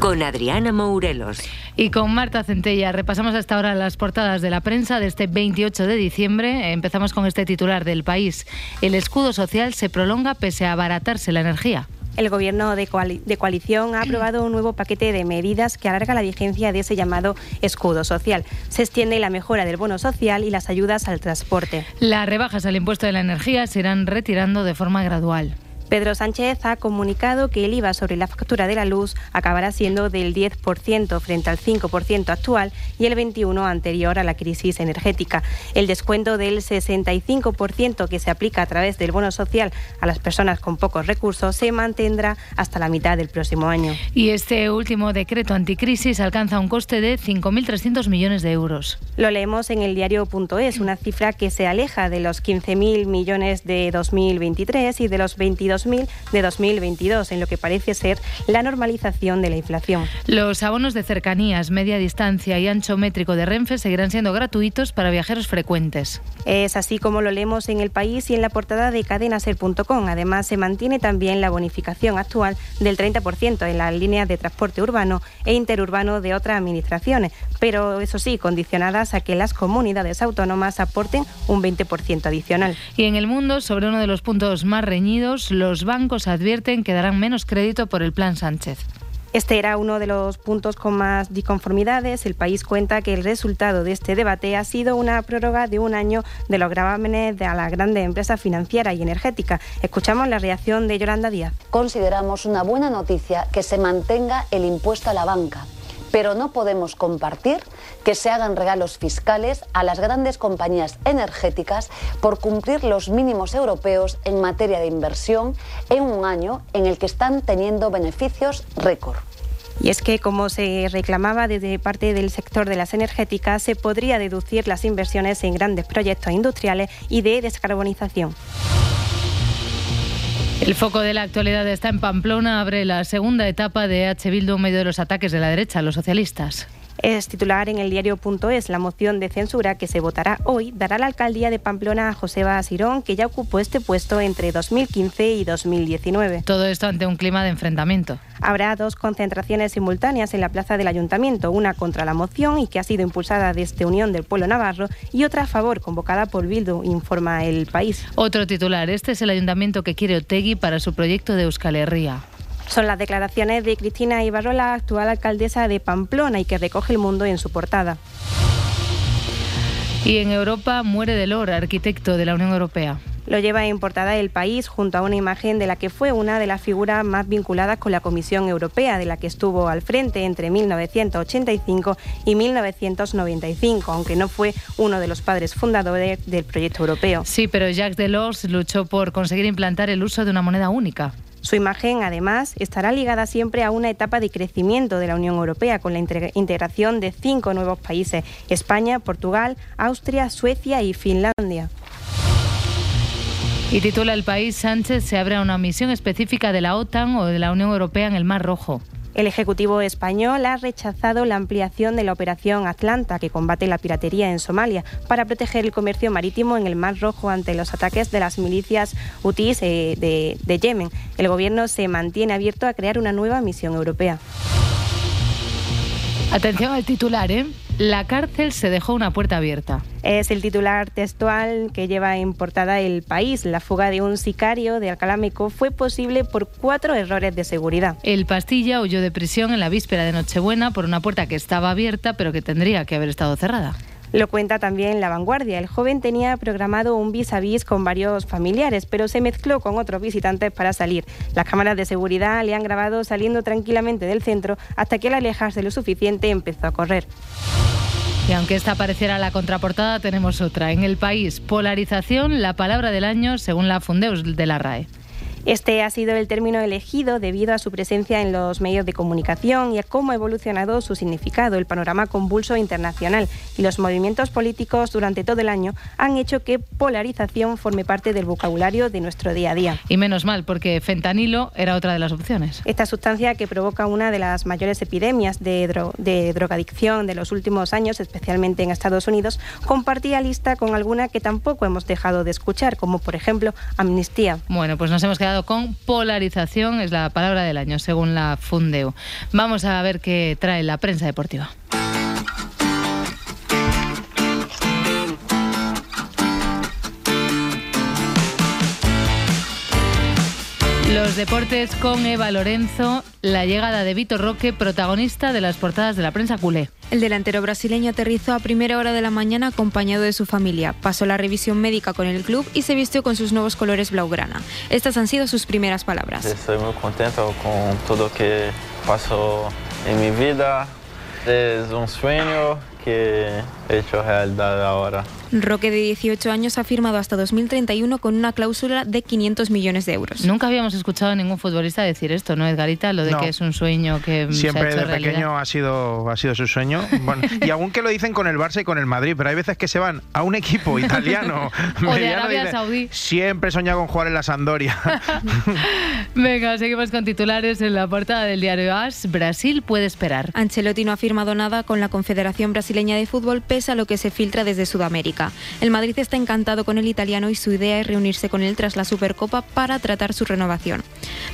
Con Adriana Mourelos. Y con Marta Centella repasamos hasta ahora las portadas de la prensa de este 28 de diciembre. Empezamos con este titular del país. El escudo social se prolonga pese a abaratarse la energía. El Gobierno de, coali- de coalición ha aprobado un nuevo paquete de medidas que alarga la vigencia de ese llamado escudo social. Se extiende la mejora del bono social y las ayudas al transporte. Las rebajas al impuesto de la energía se irán retirando de forma gradual. Pedro Sánchez ha comunicado que el IVA sobre la factura de la luz acabará siendo del 10% frente al 5% actual y el 21% anterior a la crisis energética. El descuento del 65% que se aplica a través del bono social a las personas con pocos recursos se mantendrá hasta la mitad del próximo año. Y este último decreto anticrisis alcanza un coste de 5.300 millones de euros. Lo leemos en el diario.es, una cifra que se aleja de los 15.000 millones de 2023 y de los 22 200.000 de 2022, en lo que parece ser la normalización de la inflación. Los abonos de cercanías, media distancia y ancho métrico de Renfe seguirán siendo gratuitos para viajeros frecuentes. Es así como lo leemos en el país y en la portada de cadenaser.com. Además, se mantiene también la bonificación actual del 30% en las líneas de transporte urbano e interurbano de otras administraciones, pero eso sí, condicionadas a que las comunidades autónomas aporten un 20% adicional. Y en el mundo, sobre uno de los puntos más reñidos, los bancos advierten que darán menos crédito por el Plan Sánchez. Este era uno de los puntos con más disconformidades. El país cuenta que el resultado de este debate ha sido una prórroga de un año de los gravámenes de a las grandes empresas financieras y energéticas. Escuchamos la reacción de Yolanda Díaz. Consideramos una buena noticia que se mantenga el impuesto a la banca pero no podemos compartir que se hagan regalos fiscales a las grandes compañías energéticas por cumplir los mínimos europeos en materia de inversión en un año en el que están teniendo beneficios récord. Y es que, como se reclamaba desde parte del sector de las energéticas, se podría deducir las inversiones en grandes proyectos industriales y de descarbonización. El foco de la actualidad está en Pamplona. Abre la segunda etapa de H. Bildu en medio de los ataques de la derecha, los socialistas. Es titular en el diario.es. La moción de censura que se votará hoy dará la alcaldía de Pamplona a Joseba Sirón, que ya ocupó este puesto entre 2015 y 2019. Todo esto ante un clima de enfrentamiento. Habrá dos concentraciones simultáneas en la plaza del ayuntamiento, una contra la moción y que ha sido impulsada desde Unión del Pueblo Navarro y otra a favor, convocada por Bildu, informa el país. Otro titular, este es el ayuntamiento que quiere Otegui para su proyecto de Euskal Herria. Son las declaraciones de Cristina Ibarrola, actual alcaldesa de Pamplona y que recoge el mundo en su portada. Y en Europa muere Delors, arquitecto de la Unión Europea. Lo lleva en portada el país junto a una imagen de la que fue una de las figuras más vinculadas con la Comisión Europea, de la que estuvo al frente entre 1985 y 1995, aunque no fue uno de los padres fundadores del proyecto europeo. Sí, pero Jacques Delors luchó por conseguir implantar el uso de una moneda única. Su imagen, además, estará ligada siempre a una etapa de crecimiento de la Unión Europea con la integración de cinco nuevos países, España, Portugal, Austria, Suecia y Finlandia. Y titula El país Sánchez se abre a una misión específica de la OTAN o de la Unión Europea en el Mar Rojo. El Ejecutivo español ha rechazado la ampliación de la operación Atlanta, que combate la piratería en Somalia, para proteger el comercio marítimo en el Mar Rojo ante los ataques de las milicias hutíes eh, de, de Yemen. El Gobierno se mantiene abierto a crear una nueva misión europea. Atención al titular, ¿eh? La cárcel se dejó una puerta abierta. Es el titular textual que lleva en portada el país. La fuga de un sicario de Alcalámico fue posible por cuatro errores de seguridad. El Pastilla huyó de prisión en la víspera de Nochebuena por una puerta que estaba abierta pero que tendría que haber estado cerrada. Lo cuenta también La Vanguardia. El joven tenía programado un vis a vis con varios familiares, pero se mezcló con otros visitantes para salir. Las cámaras de seguridad le han grabado saliendo tranquilamente del centro hasta que al alejarse lo suficiente empezó a correr. Y aunque esta pareciera la contraportada, tenemos otra. En el país, polarización, la palabra del año según la Fundeus de la RAE. Este ha sido el término elegido debido a su presencia en los medios de comunicación y a cómo ha evolucionado su significado, el panorama convulso internacional y los movimientos políticos durante todo el año han hecho que polarización forme parte del vocabulario de nuestro día a día. Y menos mal, porque fentanilo era otra de las opciones. Esta sustancia que provoca una de las mayores epidemias de, de drogadicción de los últimos años, especialmente en Estados Unidos, compartía lista con alguna que tampoco hemos dejado de escuchar, como por ejemplo amnistía. Bueno, pues nos hemos quedado con polarización, es la palabra del año, según la Fundeu. Vamos a ver qué trae la prensa deportiva. Los deportes con Eva Lorenzo, la llegada de Vitor Roque, protagonista de las portadas de la prensa culé. El delantero brasileño aterrizó a primera hora de la mañana acompañado de su familia. Pasó la revisión médica con el club y se vistió con sus nuevos colores blaugrana. Estas han sido sus primeras palabras. Estoy muy contento con todo lo que pasó en mi vida. Es un sueño que he hecho realidad ahora. Roque, de 18 años, ha firmado hasta 2031 con una cláusula de 500 millones de euros. Nunca habíamos escuchado a ningún futbolista decir esto, ¿no, Edgarita? Lo de No. que es un sueño que se ha Siempre hecho de realidad. pequeño ha sido, ha sido su sueño. Bueno, y aún que lo dicen con el Barça y con el Madrid, pero hay veces que se van a un equipo italiano O de Arabia dicen, Saudí. Siempre he soñado con jugar en la Sampdoria. Venga, seguimos con titulares en la portada del diario AS. Brasil puede esperar. Ancelotti no ha firmado nada con la Confederación Brasileña de Fútbol pese a lo que se filtra desde Sudamérica. El Madrid está encantado con el italiano y su idea es reunirse con él tras la Supercopa para tratar su renovación.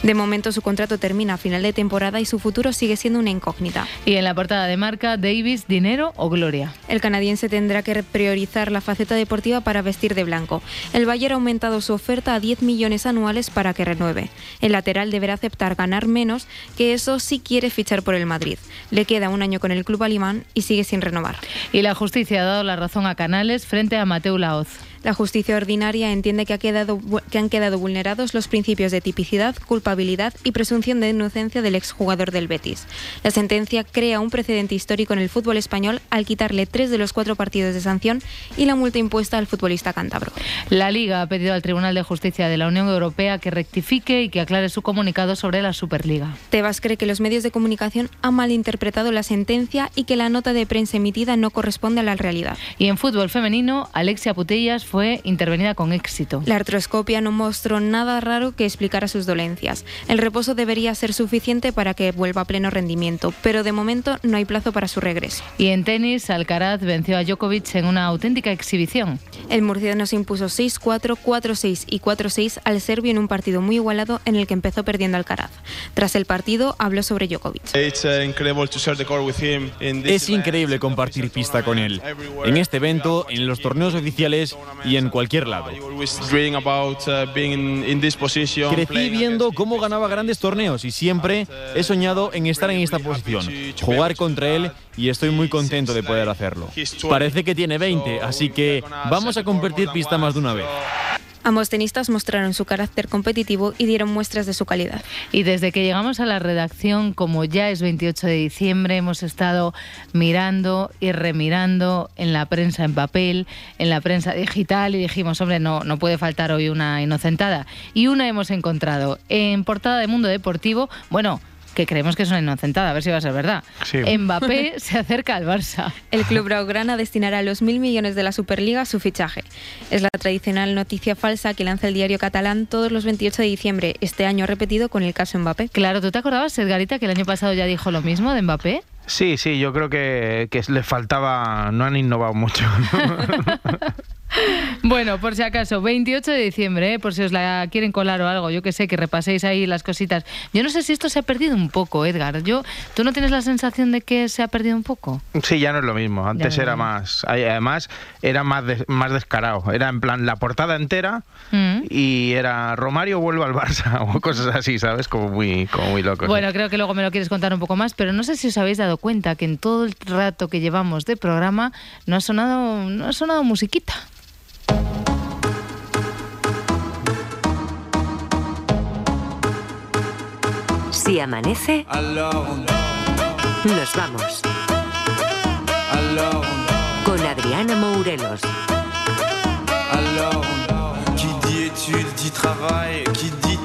De momento su contrato termina a final de temporada y su futuro sigue siendo una incógnita. Y en la portada de marca, Davis, dinero o gloria. El canadiense tendrá que priorizar la faceta deportiva para vestir de blanco. El Bayern ha aumentado su oferta a 10 millones anuales para que renueve. El lateral deberá aceptar ganar menos, que eso sí quiere fichar por el Madrid. Le queda un año con el club alemán y sigue sin renovar. Y la justicia ha dado la razón a Canales frente a Mateu Laoz. La justicia ordinaria entiende que, ha quedado, que han quedado vulnerados los principios de tipicidad, culpabilidad y presunción de inocencia del exjugador del Betis. La sentencia crea un precedente histórico en el fútbol español al quitarle tres de los cuatro partidos de sanción y la multa impuesta al futbolista cántabro. La Liga ha pedido al Tribunal de Justicia de la Unión Europea que rectifique y que aclare su comunicado sobre la Superliga. Tebas cree que los medios de comunicación han malinterpretado la sentencia y que la nota de prensa emitida no corresponde a la realidad. Y en fútbol femenino, Alexia Putellas fue intervenida con éxito. La artroscopia no mostró nada raro que explicara sus dolencias. El reposo debería ser suficiente para que vuelva a pleno rendimiento, pero de momento no hay plazo para su regreso. Y en tenis, Alcaraz venció a Djokovic en una auténtica exhibición. El murciano se impuso 6-4, 4-6 y 4-6 al serbio en un partido muy igualado en el que empezó perdiendo Alcaraz. Tras el partido habló sobre Djokovic. Es increíble compartir pista con él, en este evento, en los torneos oficiales y en cualquier lado. Crecí viendo cómo ganaba grandes torneos y siempre he soñado en estar en esta posición, jugar contra él y estoy muy contento de poder hacerlo. Parece que tiene 20, así que vamos a compartir pista más de una vez. Ambos tenistas mostraron su carácter competitivo y dieron muestras de su calidad. Y desde que llegamos a la redacción, como ya es 28 de diciembre, hemos estado mirando y remirando en la prensa en papel, en la prensa digital y dijimos, hombre, no, no puede faltar hoy una inocentada. Y una hemos encontrado en portada de Mundo Deportivo, bueno, que creemos que es una inocentada, a ver si va a ser verdad. Sí. Mbappé se acerca al Barça. El club blaugrana destinará los mil millones de la Superliga a su fichaje. Es la tradicional noticia falsa que lanza el diario catalán todos los 28 de diciembre. Este año repetido con el caso Mbappé. Claro, ¿tú te acordabas, Edgarita, que el año pasado ya dijo lo mismo de Mbappé? Sí, sí, yo creo que, que les faltaba, no han innovado mucho. Bueno, por si acaso, 28 de diciembre, ¿eh? por si os la quieren colar o algo, yo que sé, que repaséis ahí las cositas. Yo no sé si esto se ha perdido un poco, Edgar. Yo, ¿Tú no tienes la sensación de que se ha perdido un poco? Sí, ya no es lo mismo. Antes no era más. Además, era más, des- más descarado. Era en plan la portada entera Mm. y era Romario vuelve al Barça o cosas así, ¿sabes? Como muy, como muy locos. Bueno, creo que luego me lo quieres contar un poco más, pero no sé si os habéis dado cuenta que en todo el rato que llevamos de programa no ha sonado, no ha sonado musiquita. Si amanece, nos vamos. Con Adriana Mourelos. Qui dit études dit travail, qui dit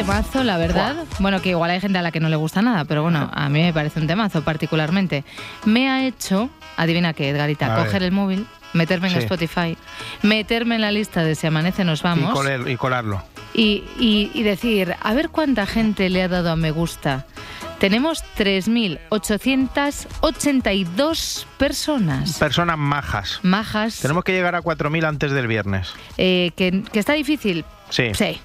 Temazo, la verdad, bueno, que igual hay gente a la que no le gusta nada, pero bueno, a mí me parece un temazo particularmente. Me ha hecho, adivina qué, Edgarita, A coger ver. el móvil, meterme en Sí. Spotify, meterme en la lista de Si Amanece Nos Y, Vamos coler- y colarlo. y, y- y decir, a ver cuánta gente le ha dado a me gusta. Tenemos 3.882 personas Personas majas. majas. Tenemos que llegar a 4.000 antes del viernes. Eh, que, que está difícil. Sí. Sí.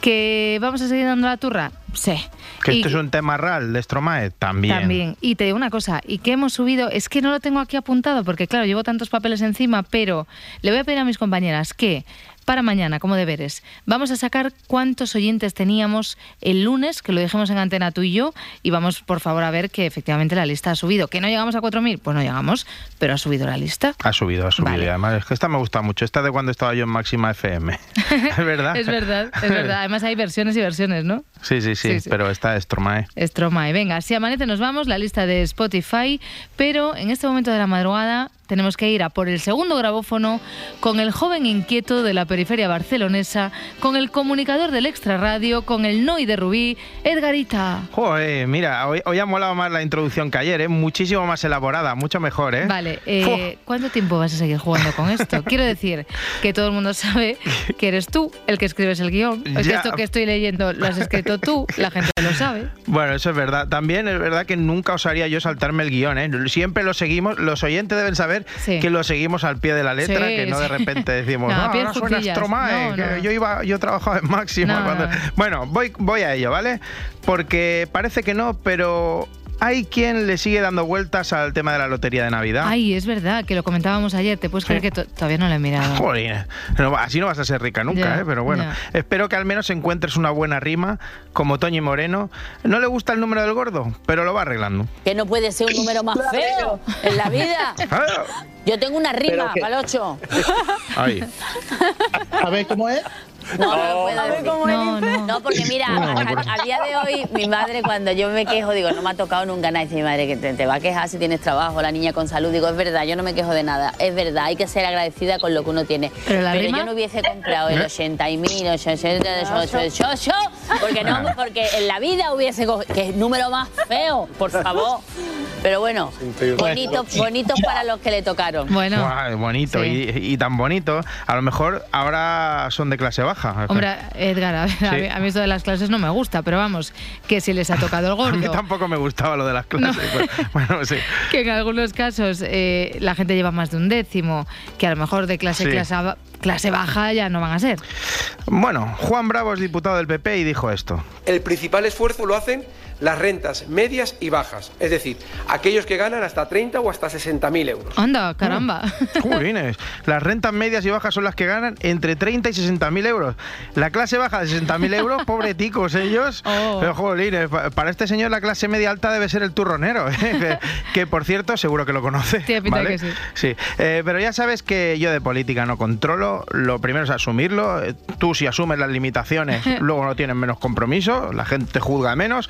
Que vamos a seguir dando la turra. Sí. Que Y- esto es un tema real de Stromae. También. También. Y te digo una cosa, y que hemos subido, es que no lo tengo aquí apuntado porque claro, llevo tantos papeles encima, pero le voy a pedir a mis compañeras que para mañana, como deberes, vamos a sacar cuántos oyentes teníamos el lunes, que lo dejemos en antena tú y yo, y vamos por favor a ver que efectivamente la lista ha subido. ¿Que no llegamos a 4.000? Pues no llegamos, pero ha subido la lista. Ha subido, ha subido. Vale. Y además, es que esta me gusta mucho. Esta de cuando estaba yo en Máxima FM. ¿Es verdad? Es verdad, es verdad. Además hay versiones y versiones, ¿no? Sí, sí, sí, Sí, sí. pero esta es Stromae. Stromae. Venga, si amanece nos vamos, la lista de Spotify, pero en este momento de la madrugada tenemos que ir a por el segundo grabófono con el joven inquieto de la periferia barcelonesa, con el comunicador del Extra Radio, con el Noi de Rubí, Edgarita. Joder, mira, hoy, hoy ha molado más la introducción que ayer, ¿eh? muchísimo más elaborada, mucho mejor, ¿eh? Vale, eh, ¿cuánto tiempo vas a seguir jugando con esto? Quiero decir que todo el mundo sabe que eres tú el que escribes el guion. Es que esto que estoy leyendo lo has escrito tú, la gente lo sabe. Bueno, eso es verdad. También es verdad que nunca osaría yo saltarme el guion, ¿eh? Siempre lo seguimos, los oyentes deben saber Sí. que lo seguimos al pie de la letra, Sí, que no de repente decimos, No, no, ahora suena. Stromae, No, que no. yo iba, yo trabajaba en. No, cuando- no. Bueno, voy, voy a ello, ¿vale? Porque parece que no, pero hay quien le sigue dando vueltas al tema de la lotería de Navidad. Ay, es verdad, que lo comentábamos ayer. ¿Te puedes creer que to- todavía no lo he mirado? Joder, no, así no vas a ser rica nunca, Ya, ¿eh? pero bueno, ya. espero que al menos encuentres una buena rima como Toñi Moreno. No le gusta el número del gordo, pero lo va arreglando. Que no puede ser un número más feo en la vida. Yo tengo una rima que- para el 8. Ahí. A ver, ¿cómo es? No, no lo puedo decir. ¿cómo no, no, porque mira, No, a, pues- a- a día de hoy, mi madre, cuando yo me quejo, digo, no me ha tocado nunca nada. Dice mi madre que te, te va a quejar si tienes trabajo, la niña con salud. Digo, es verdad, yo no me quejo de nada. Es verdad, hay que ser agradecida con lo que uno tiene. Pero la rima- yo no hubiese comprado el ¿Eh? 80 y mil, 80, porque no, porque en la vida hubiese cogido, que es número más feo, por favor. Pero bueno, bonitos, bonitos para los que le tocaron. Guay, bonito Sí. y, y tan bonito. A lo mejor ahora son de clase baja. Hombre, Edgar, a, ver, a Sí. mí, a mí esto de las clases no me gusta, pero vamos, que si les ha tocado el A mí gordo, tampoco me gustaba lo de las clases. pero bueno, sí. que en algunos casos eh, la gente lleva más de un décimo, que a lo mejor de clase, Sí. clase, ba- clase baja ya no van a ser. Bueno, Juan Bravo es diputado del PP y dijo esto. El principal esfuerzo lo hacen las rentas medias y bajas, es decir, aquellos que ganan hasta 30 o hasta 60 mil euros. Anda, caramba. Jolines, las rentas medias y bajas son las que ganan entre 30 y 60 mil euros. La clase baja de 60 mil euros, pobreticos ellos. Oh. Pero jolines, pa- para este señor la clase media alta debe ser el turronero, ¿eh? que, que, por cierto seguro que lo conoce. Tiene pinta de ¿vale? que sí. Sí, eh, pero ya sabes que yo de política no controlo lo primero es asumirlo. Eh, Tú si asumes las limitaciones, luego no tienes menos compromiso, la gente te juzga menos.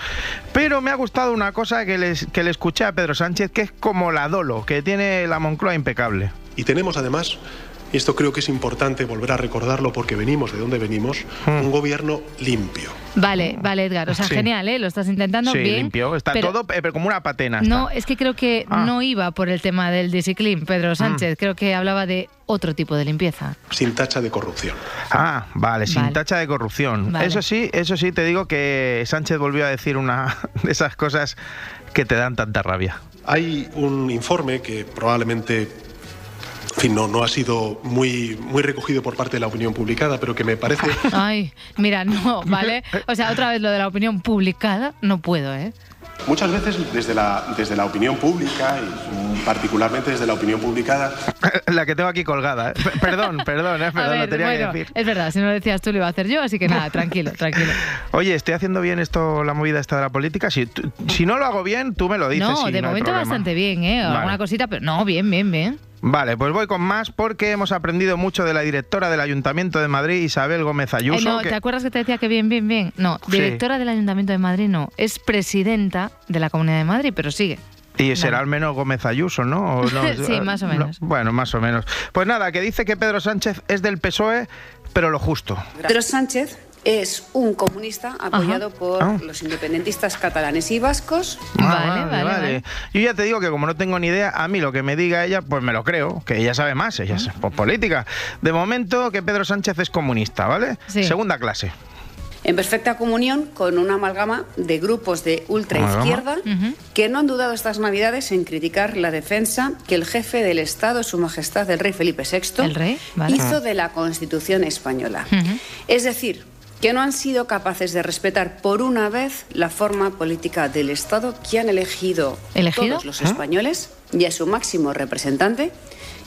Pero me ha gustado una cosa que, les, que le escuché a Pedro Sánchez, que es como la dolo, que tiene la Moncloa impecable. Y tenemos además, y esto creo que es importante volver a recordarlo porque venimos de donde venimos, un gobierno limpio. Vale, vale, Edgar. O sea, Sí. genial, ¿eh? Lo estás intentando sí, bien. limpio. Está pero- todo eh, pero como una patena. está. No, es que creo que Ah. no iba por el tema del discipline, Pedro Sánchez. Creo que hablaba de otro tipo de limpieza. Sin tacha de corrupción. Ah, vale, sin Vale. tacha de corrupción. Vale. Eso sí, eso sí te digo que Sánchez volvió a decir una de esas cosas que te dan tanta rabia. Hay un informe que probablemente, en fin, no, no ha sido muy, muy recogido por parte de la opinión publicada, pero que me parece Ay, mira, no, ¿vale? O sea, otra vez lo de la opinión publicada, no puedo, ¿eh? muchas veces desde la, desde la opinión pública y particularmente desde la opinión publicada, La que tengo aquí colgada. ¿eh? Perdón, perdón, es A verdad, lo ver, tenía bueno, que decir. es verdad, si no lo decías tú lo iba a hacer yo, así que nada, tranquilo, tranquilo. Oye, ¿estoy haciendo bien esto, la movida esta de la política? Si, si no lo hago bien, tú me lo dices. no, de hay momento bastante bien, ¿eh? Vale. Alguna cosita, pero no, bien, bien, bien. Vale, pues voy con más porque hemos aprendido mucho de la directora del Ayuntamiento de Madrid, Isabel Gómez Ayuso. Eh, no, que- ¿te acuerdas que te decía que bien, bien, bien? No, Sí. directora del Ayuntamiento de Madrid no, es presidenta de la Comunidad de Madrid, pero sigue. Y será al menos Gómez Ayuso, ¿no? ¿O no? Sí, más o No, menos. bueno, más o menos. Pues nada, que dice que Pedro Sánchez es del PSOE, pero lo justo. Pedro Sánchez es un comunista apoyado por Ah. los independentistas catalanes y vascos. Ah, Yo ya te digo que como no tengo ni idea, a mí lo que me diga ella, pues me lo creo, que ella sabe más, ella es pues, política. De momento que Pedro Sánchez es comunista, ¿vale? Sí. Segunda clase. En perfecta comunión con una amalgama de grupos de ultraizquierda que no han dudado estas navidades en criticar la defensa que el jefe del Estado, Su Majestad el Rey Felipe VI, El rey, vale. hizo de la Constitución española. Es decir, que no han sido capaces de respetar por una vez la forma política del Estado que han elegido, ¿Elegido? todos los ¿Ah? españoles y a su máximo representante,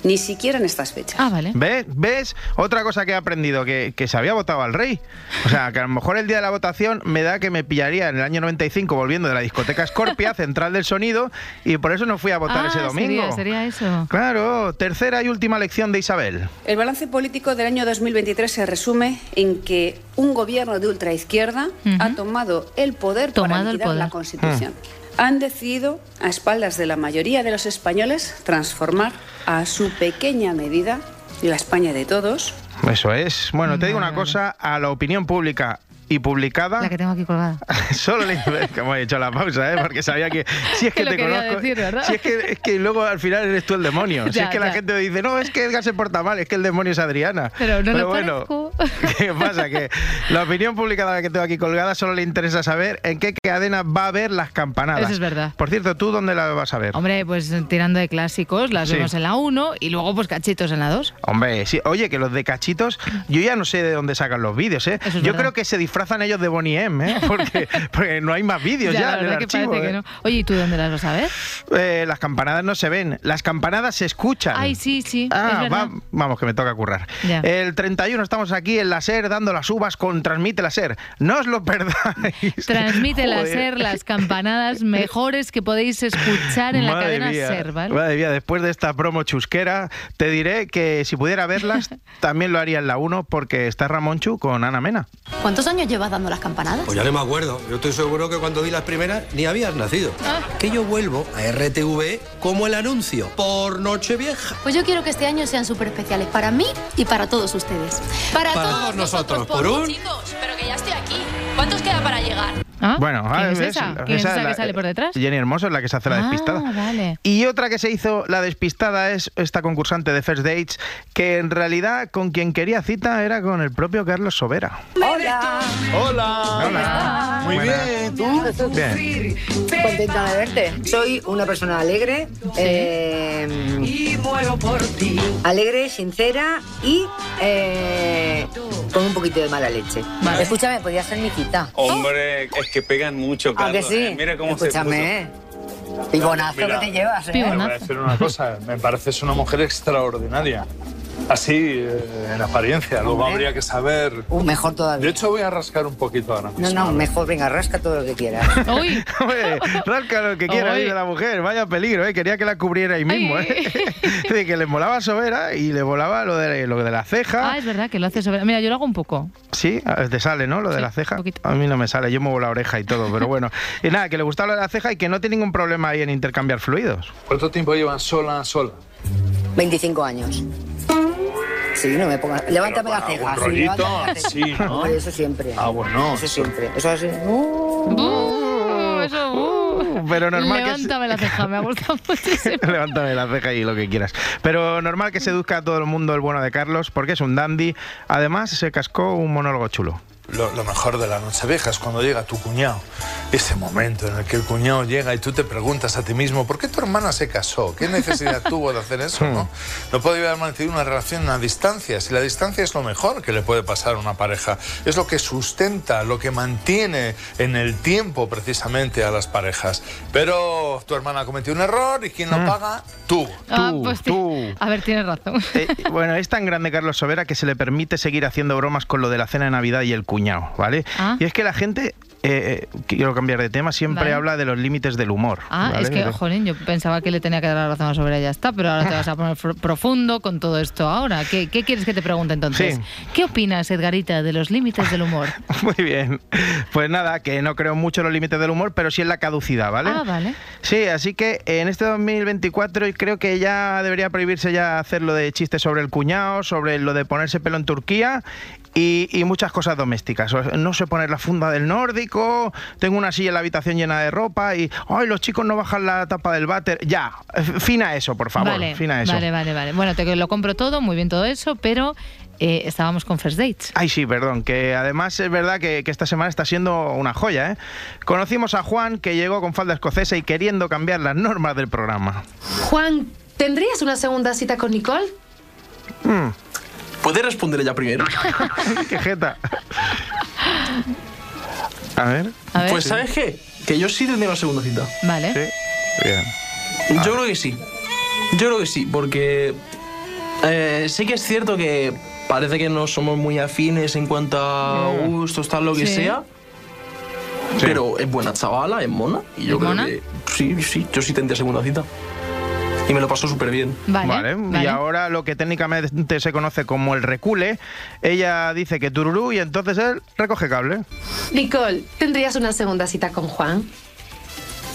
ni siquiera en estas fechas. Ah, vale. ¿Ves? ¿Ves? Otra cosa que he aprendido, que, que se había votado al rey. O sea, que a lo mejor el día de la votación me da que me pillaría en el año 95 volviendo de la discoteca Scorpia, central del sonido, y por eso no fui a votar ah, ese domingo. Sería, sería eso. Claro, tercera y última lección de Isabel. El balance político del año 2023 se resume en que un gobierno de ultraizquierda ha tomado el poder Tomado para el poder. la Constitución. Han decidido, a espaldas de la mayoría de los españoles, transformar a su pequeña medida la España de todos Eso es. Bueno, te digo una cosa, a la opinión pública y publicada, La que tengo aquí colgada. solo le que hemos hecho la pausa, ¿eh? porque sabía que si es que, Que te conozco, decir, si es que, es que luego al final eres tú el demonio, si Ya, es que la ya. gente dice, no, es que Edgar se porta mal, es que el demonio es Adriana. Pero no lo bueno, parezco. ¿qué pasa? Que la opinión la que tengo aquí colgada solo le interesa saber en qué cadena va a ver las campanadas. Eso es verdad. Por cierto, ¿tú dónde las vas a ver? Hombre, pues tirando de clásicos, las Sí. vemos en la 1 y luego pues cachitos en la 2. Hombre, sí. Oye, que los de cachitos, yo ya no sé de dónde sacan los vídeos, ¿eh? Es yo verdad. creo que se disfrazan ellos de Bonnie M, ¿eh? Porque, porque no hay más vídeos ya, la en el archivo. ¿eh? no. Oye, ¿y tú dónde las vas a ver? Eh, las campanadas no se ven, las campanadas se escuchan. Ay, sí, sí, Ah, es verdad. va- vamos, que me toca currar. Ya. El 31 estamos aquí en la SER dando las uvas con Transmite la SER. No os lo perdáis. Transmite la. SER las campanadas mejores que podéis escuchar en la cadena mía, SER, ¿vale? Madre mía, después de esta promo chusquera, te diré que si pudiera verlas, también lo haría en la 1 porque está Ramonchu con Ana Mena. ¿Cuántos años llevas dando las campanadas? Pues ya no me acuerdo. Yo estoy seguro que cuando di las primeras ni habías nacido. Que yo vuelvo a RTV como el anuncio por Nochevieja. Pues yo quiero que este año sean súper especiales para mí y para todos ustedes. Para, Para todos nosotros, por un- Chicos, pero que ya estoy aquí. ¿Cuántos queda para llegar? Bueno, ¿Quién ah, es ¿ves? esa? ¿Quién es esa que sale por detrás? Jenny Hermoso es la que se hace la despistada. Ah, vale. Y otra que se hizo la despistada es esta concursante de First Dates, que en realidad con quien quería cita era con el propio Carlos Sobera. Hola. Hola. Hola. Muy Buenas. bien, ¿tú? Bien. Contenta de verte. Soy una persona alegre, eh, alegre, sincera y eh, con un poquito de mala leche. Escúchame, podría ser mi cita. Hombre, es que pegan mucho, ¿A Carlos. que sí? ¿eh? Mira cómo Escúchame. Pibonazo Mira, que te llevas, ¿eh? Te voy a decir una cosa, me pareces una mujer extraordinaria. Así, eh, en apariencia. Luego Hombre. habría que saber. Uh, mejor todavía. De hecho, voy a rascar un poquito ahora. No, no, mejor, venga, rasca todo lo que quieras. Uy. Hombre, rasca lo que quiera, Uy. dice la mujer. Vaya peligro, ¿eh? Quería que la cubriera ahí mismo, Ay. ¿eh? Dice que le molaba sobera y le molaba lo de, lo de la ceja. Ah, es verdad que lo hace sobre. Mira, yo lo hago un poco. Sí, te sale, ¿no? Lo de la ceja. A mí no me sale, yo muevo la oreja y todo, pero bueno. Y nada, que le gustaba lo de la ceja y que no tiene ningún problema ahí en intercambiar fluidos. ¿Cuánto tiempo llevan sola, sola? 25 años. Sí, no me pongas. Levántame la Pero ceja. con sí, levántame la ceja. sí, ¿no? Eso siempre. Ah, bueno. Eso siempre. Eso así. Uh. Uh, eso, uh. Pero normal que Levántame la ceja, me ha gustado muchísimo. Levántame la ceja y lo que quieras. Pero normal que seduzca a todo el mundo el bueno de Carlos, porque es un dandy. Además, se cascó un monólogo chulo. Lo, lo mejor de la noche vieja es cuando llega tu cuñado. Ese momento en el que el cuñado llega y tú te preguntas a ti mismo, ¿por qué tu hermana se casó? ¿Qué necesidad tuvo de hacer eso? No, no puede haber mantenido una relación a distancia. Si la distancia es lo mejor que le puede pasar a una pareja, es lo que sustenta, lo que mantiene en el tiempo precisamente a las parejas. Pero tu hermana cometió un error y ¿quién lo Mm. paga? Tú. Ah, pues sí. A ver, tienes razón. Eh, bueno, es tan grande Carlos Sobera que se le permite seguir haciendo bromas con lo de la cena de Navidad y el cuñado, ¿vale? Ah. Y es que la gente, eh, eh, quiero cambiar de tema, siempre Vale. habla de los límites del humor. Ah, ¿vale? es que, jolín, yo pensaba que le tenía que dar la razón sobre ya está, pero ahora te vas a poner profundo con todo esto ahora. ¿Qué, qué quieres que te pregunte entonces? Sí. ¿Qué opinas, Edgarita, de los límites del humor? Muy bien. Pues nada, que no creo mucho en los límites del humor, pero sí en la caducidad, ¿vale? Ah, vale. Sí, así que en este 2024 creo que ya debería prohibirse ya hacer lo de chistes sobre el cuñado, sobre lo de ponerse pelo en Turquía y, y muchas cosas domésticas. No sé poner la funda del nórdico, tengo una silla en la habitación llena de ropa y, ay, los chicos no bajan la tapa del váter. Ya, eh, fina eso, por favor, vale, fina eso. vale, vale, vale. Bueno, te lo compro todo, muy bien todo eso, pero eh, estábamos con First Dates. Ay, sí, perdón, que además es verdad que, que esta semana está siendo una joya, ¿eh? Conocimos a Juan, que llegó con falda escocesa y queriendo cambiar las normas del programa. Juan, ¿tendrías una segunda cita con Nicole? Mm, ¿Puede responder ella primero? ¡Qué jeta! A ver. Pues ¿sabes qué? Que yo sí tendría una segunda cita. Vale. Bien. Yo creo que sí. Yo creo que sí, porque eh, sí que es cierto que parece que no somos muy afines en cuanto a gustos, tal, lo que Sí. sea. Pero es buena chavala, es mona. Y yo ¿Es creo mona? que sí, sí, yo sí tendría segunda cita. Y me lo paso súper bien. Vale, Y vale. ahora lo que técnicamente se conoce como el recule, ella dice que tururú y entonces él recoge cable. Nicole, ¿tendrías una segunda cita con Juan?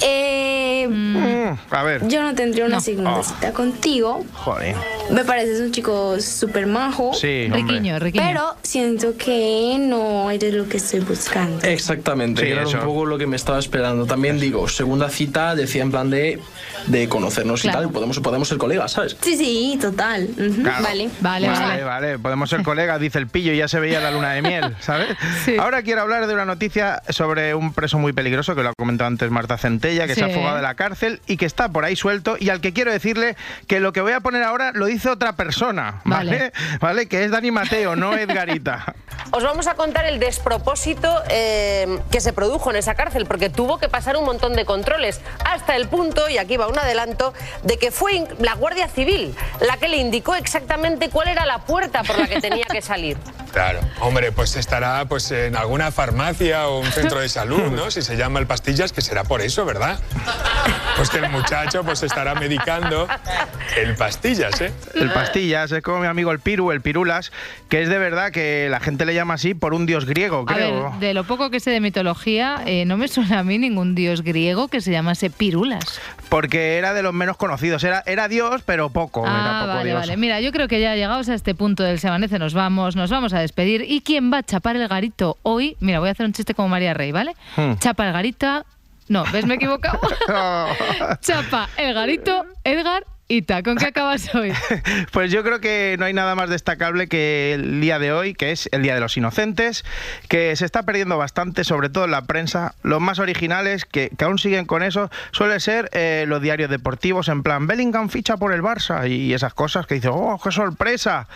Eh, Mm, a ver. yo no tendría una No. segunda Oh. cita contigo. Joder. Me pareces un chico súper majo. Sí, hombre. Riquiño, riquiño. Pero siento que no eres lo que estoy buscando. Exactamente, Sí, era eso. un poco lo que me estaba esperando. También digo, segunda cita decía en plan de, de conocernos Claro. y tal, podemos, podemos ser colegas, ¿sabes? Sí, sí, total. Claro. Vale. Vale, vale, podemos ser colegas, dice el pillo, y ya se veía la luna de miel, ¿sabes? Ahora quiero hablar de una noticia sobre un preso muy peligroso, que lo ha comentado antes Marta Centella, que se ha fugado de la cárcel y que está por ahí suelto, y al que quiero decirle que lo que voy a poner ahora lo dice otra persona, ¿vale? Vale. ¿Vale? Que es Dani Mateo, no Edgarita. Os vamos a contar el despropósito eh, que se produjo en esa cárcel, porque tuvo que pasar un montón de controles, hasta el punto, y aquí va un adelanto, de que fue la Guardia Civil la que le indicó exactamente cuál era la puerta por la que tenía que salir. Claro, hombre, pues estará pues en alguna farmacia o un centro de salud, ¿no? Si se llama el pastillas, que será por eso, ¿verdad? Pues que el muchacho pues estará medicando el pastillas, ¿eh? El pastillas, es como mi amigo el Piru, el Pirulas, que es de verdad que la gente le llama así por un dios griego, A creo. ver, de lo poco que sé de mitología, eh, no me suena a mí ningún dios griego que se llamase Pirulas. Porque era de los menos conocidos. Era, era Dios, pero poco. era Ah, poco vale, Dios. vale. Mira, yo creo que ya llegados a este punto del Semanece nos vamos, nos vamos a despedir. ¿Y quién va a chapar el garito hoy? Mira, voy a hacer un chiste como María Rey, ¿vale? Hmm. Chapa el garita... No, ¿ves? Me he equivocado. Chapa el garito, Edgar Ita. ¿Con qué acabas hoy? Pues yo creo que no hay nada más destacable que el día de hoy, que es el Día de los Inocentes, que se está perdiendo bastante, sobre todo en la prensa. Los más originales, que, aún siguen con eso, suele ser eh, los diarios deportivos, en plan, Bellingham ficha por el Barça y esas cosas que dicen, ¡oh, qué sorpresa!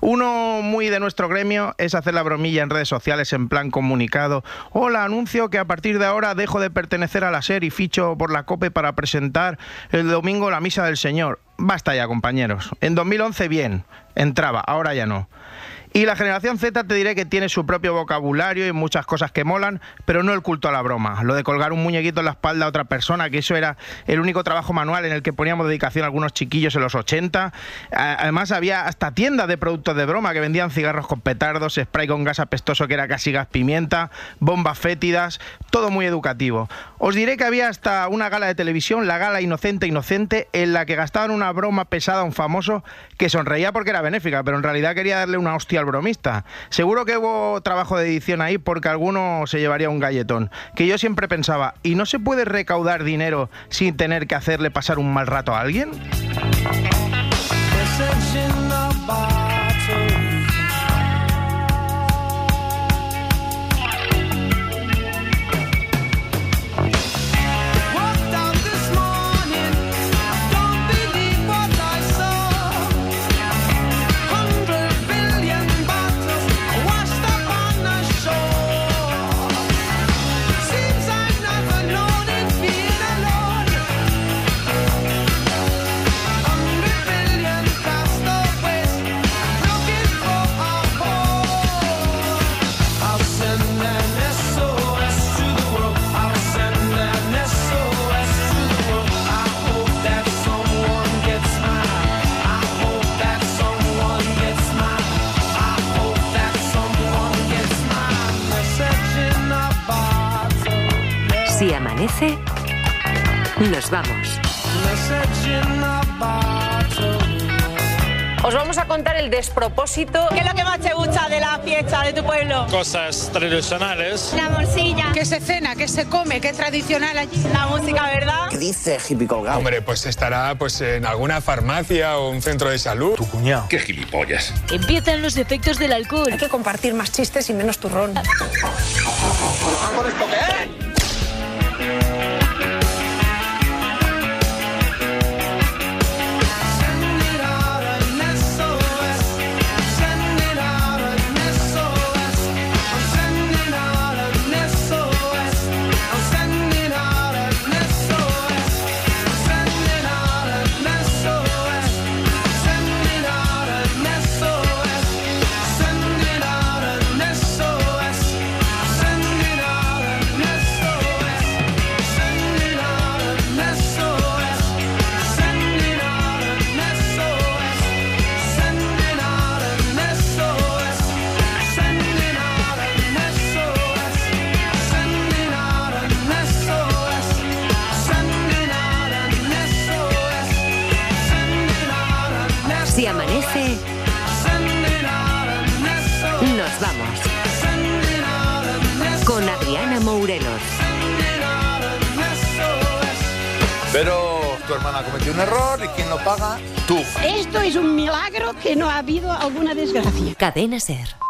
Uno muy de nuestro gremio es hacer la bromilla en redes sociales en plan comunicado. Hola, anuncio que a partir de ahora dejo de pertenecer a la SER y ficho por la COPE para presentar el domingo la Misa del Señor. Basta ya, compañeros. En 2011 bien, entraba, ahora ya no. Y la generación Z te diré que tiene su propio vocabulario y muchas cosas que molan, pero no el culto a la broma. Lo de colgar un muñequito en la espalda a otra persona, que eso era el único trabajo manual en el que poníamos dedicación a algunos chiquillos en los 80. Además había hasta tiendas de productos de broma que vendían cigarros con petardos, spray con gas apestoso que era casi gas pimienta, bombas fétidas, todo muy educativo. Os diré que había hasta una gala de televisión, la gala Inocente Inocente, en la que gastaban una broma pesada a un famoso que sonreía porque era benéfica, pero en realidad quería darle una hostia al bromista. Seguro que hubo trabajo de edición ahí porque alguno se llevaría un galletón. Que yo siempre pensaba, ¿y no se puede recaudar dinero sin tener que hacerle pasar un mal rato a alguien? Amanece, nos vamos. Os vamos a contar el despropósito. ¿Qué es lo que más te gusta de la fiesta de tu pueblo? Cosas tradicionales. La morcilla. ¿Qué se cena? ¿Qué se come? ¿Qué es tradicional allí? La música, ¿verdad? ¿Qué dice hippie colgado? Hombre, pues estará pues en alguna farmacia o un centro de salud. Tu cuñado. Qué gilipollas. Empiezan los efectos del alcohol. Hay que compartir más chistes y menos turrón. Si hermana cometió un error y ¿quién lo paga? Tú. Esto es un milagro que no ha habido alguna desgracia. Cadena Ser.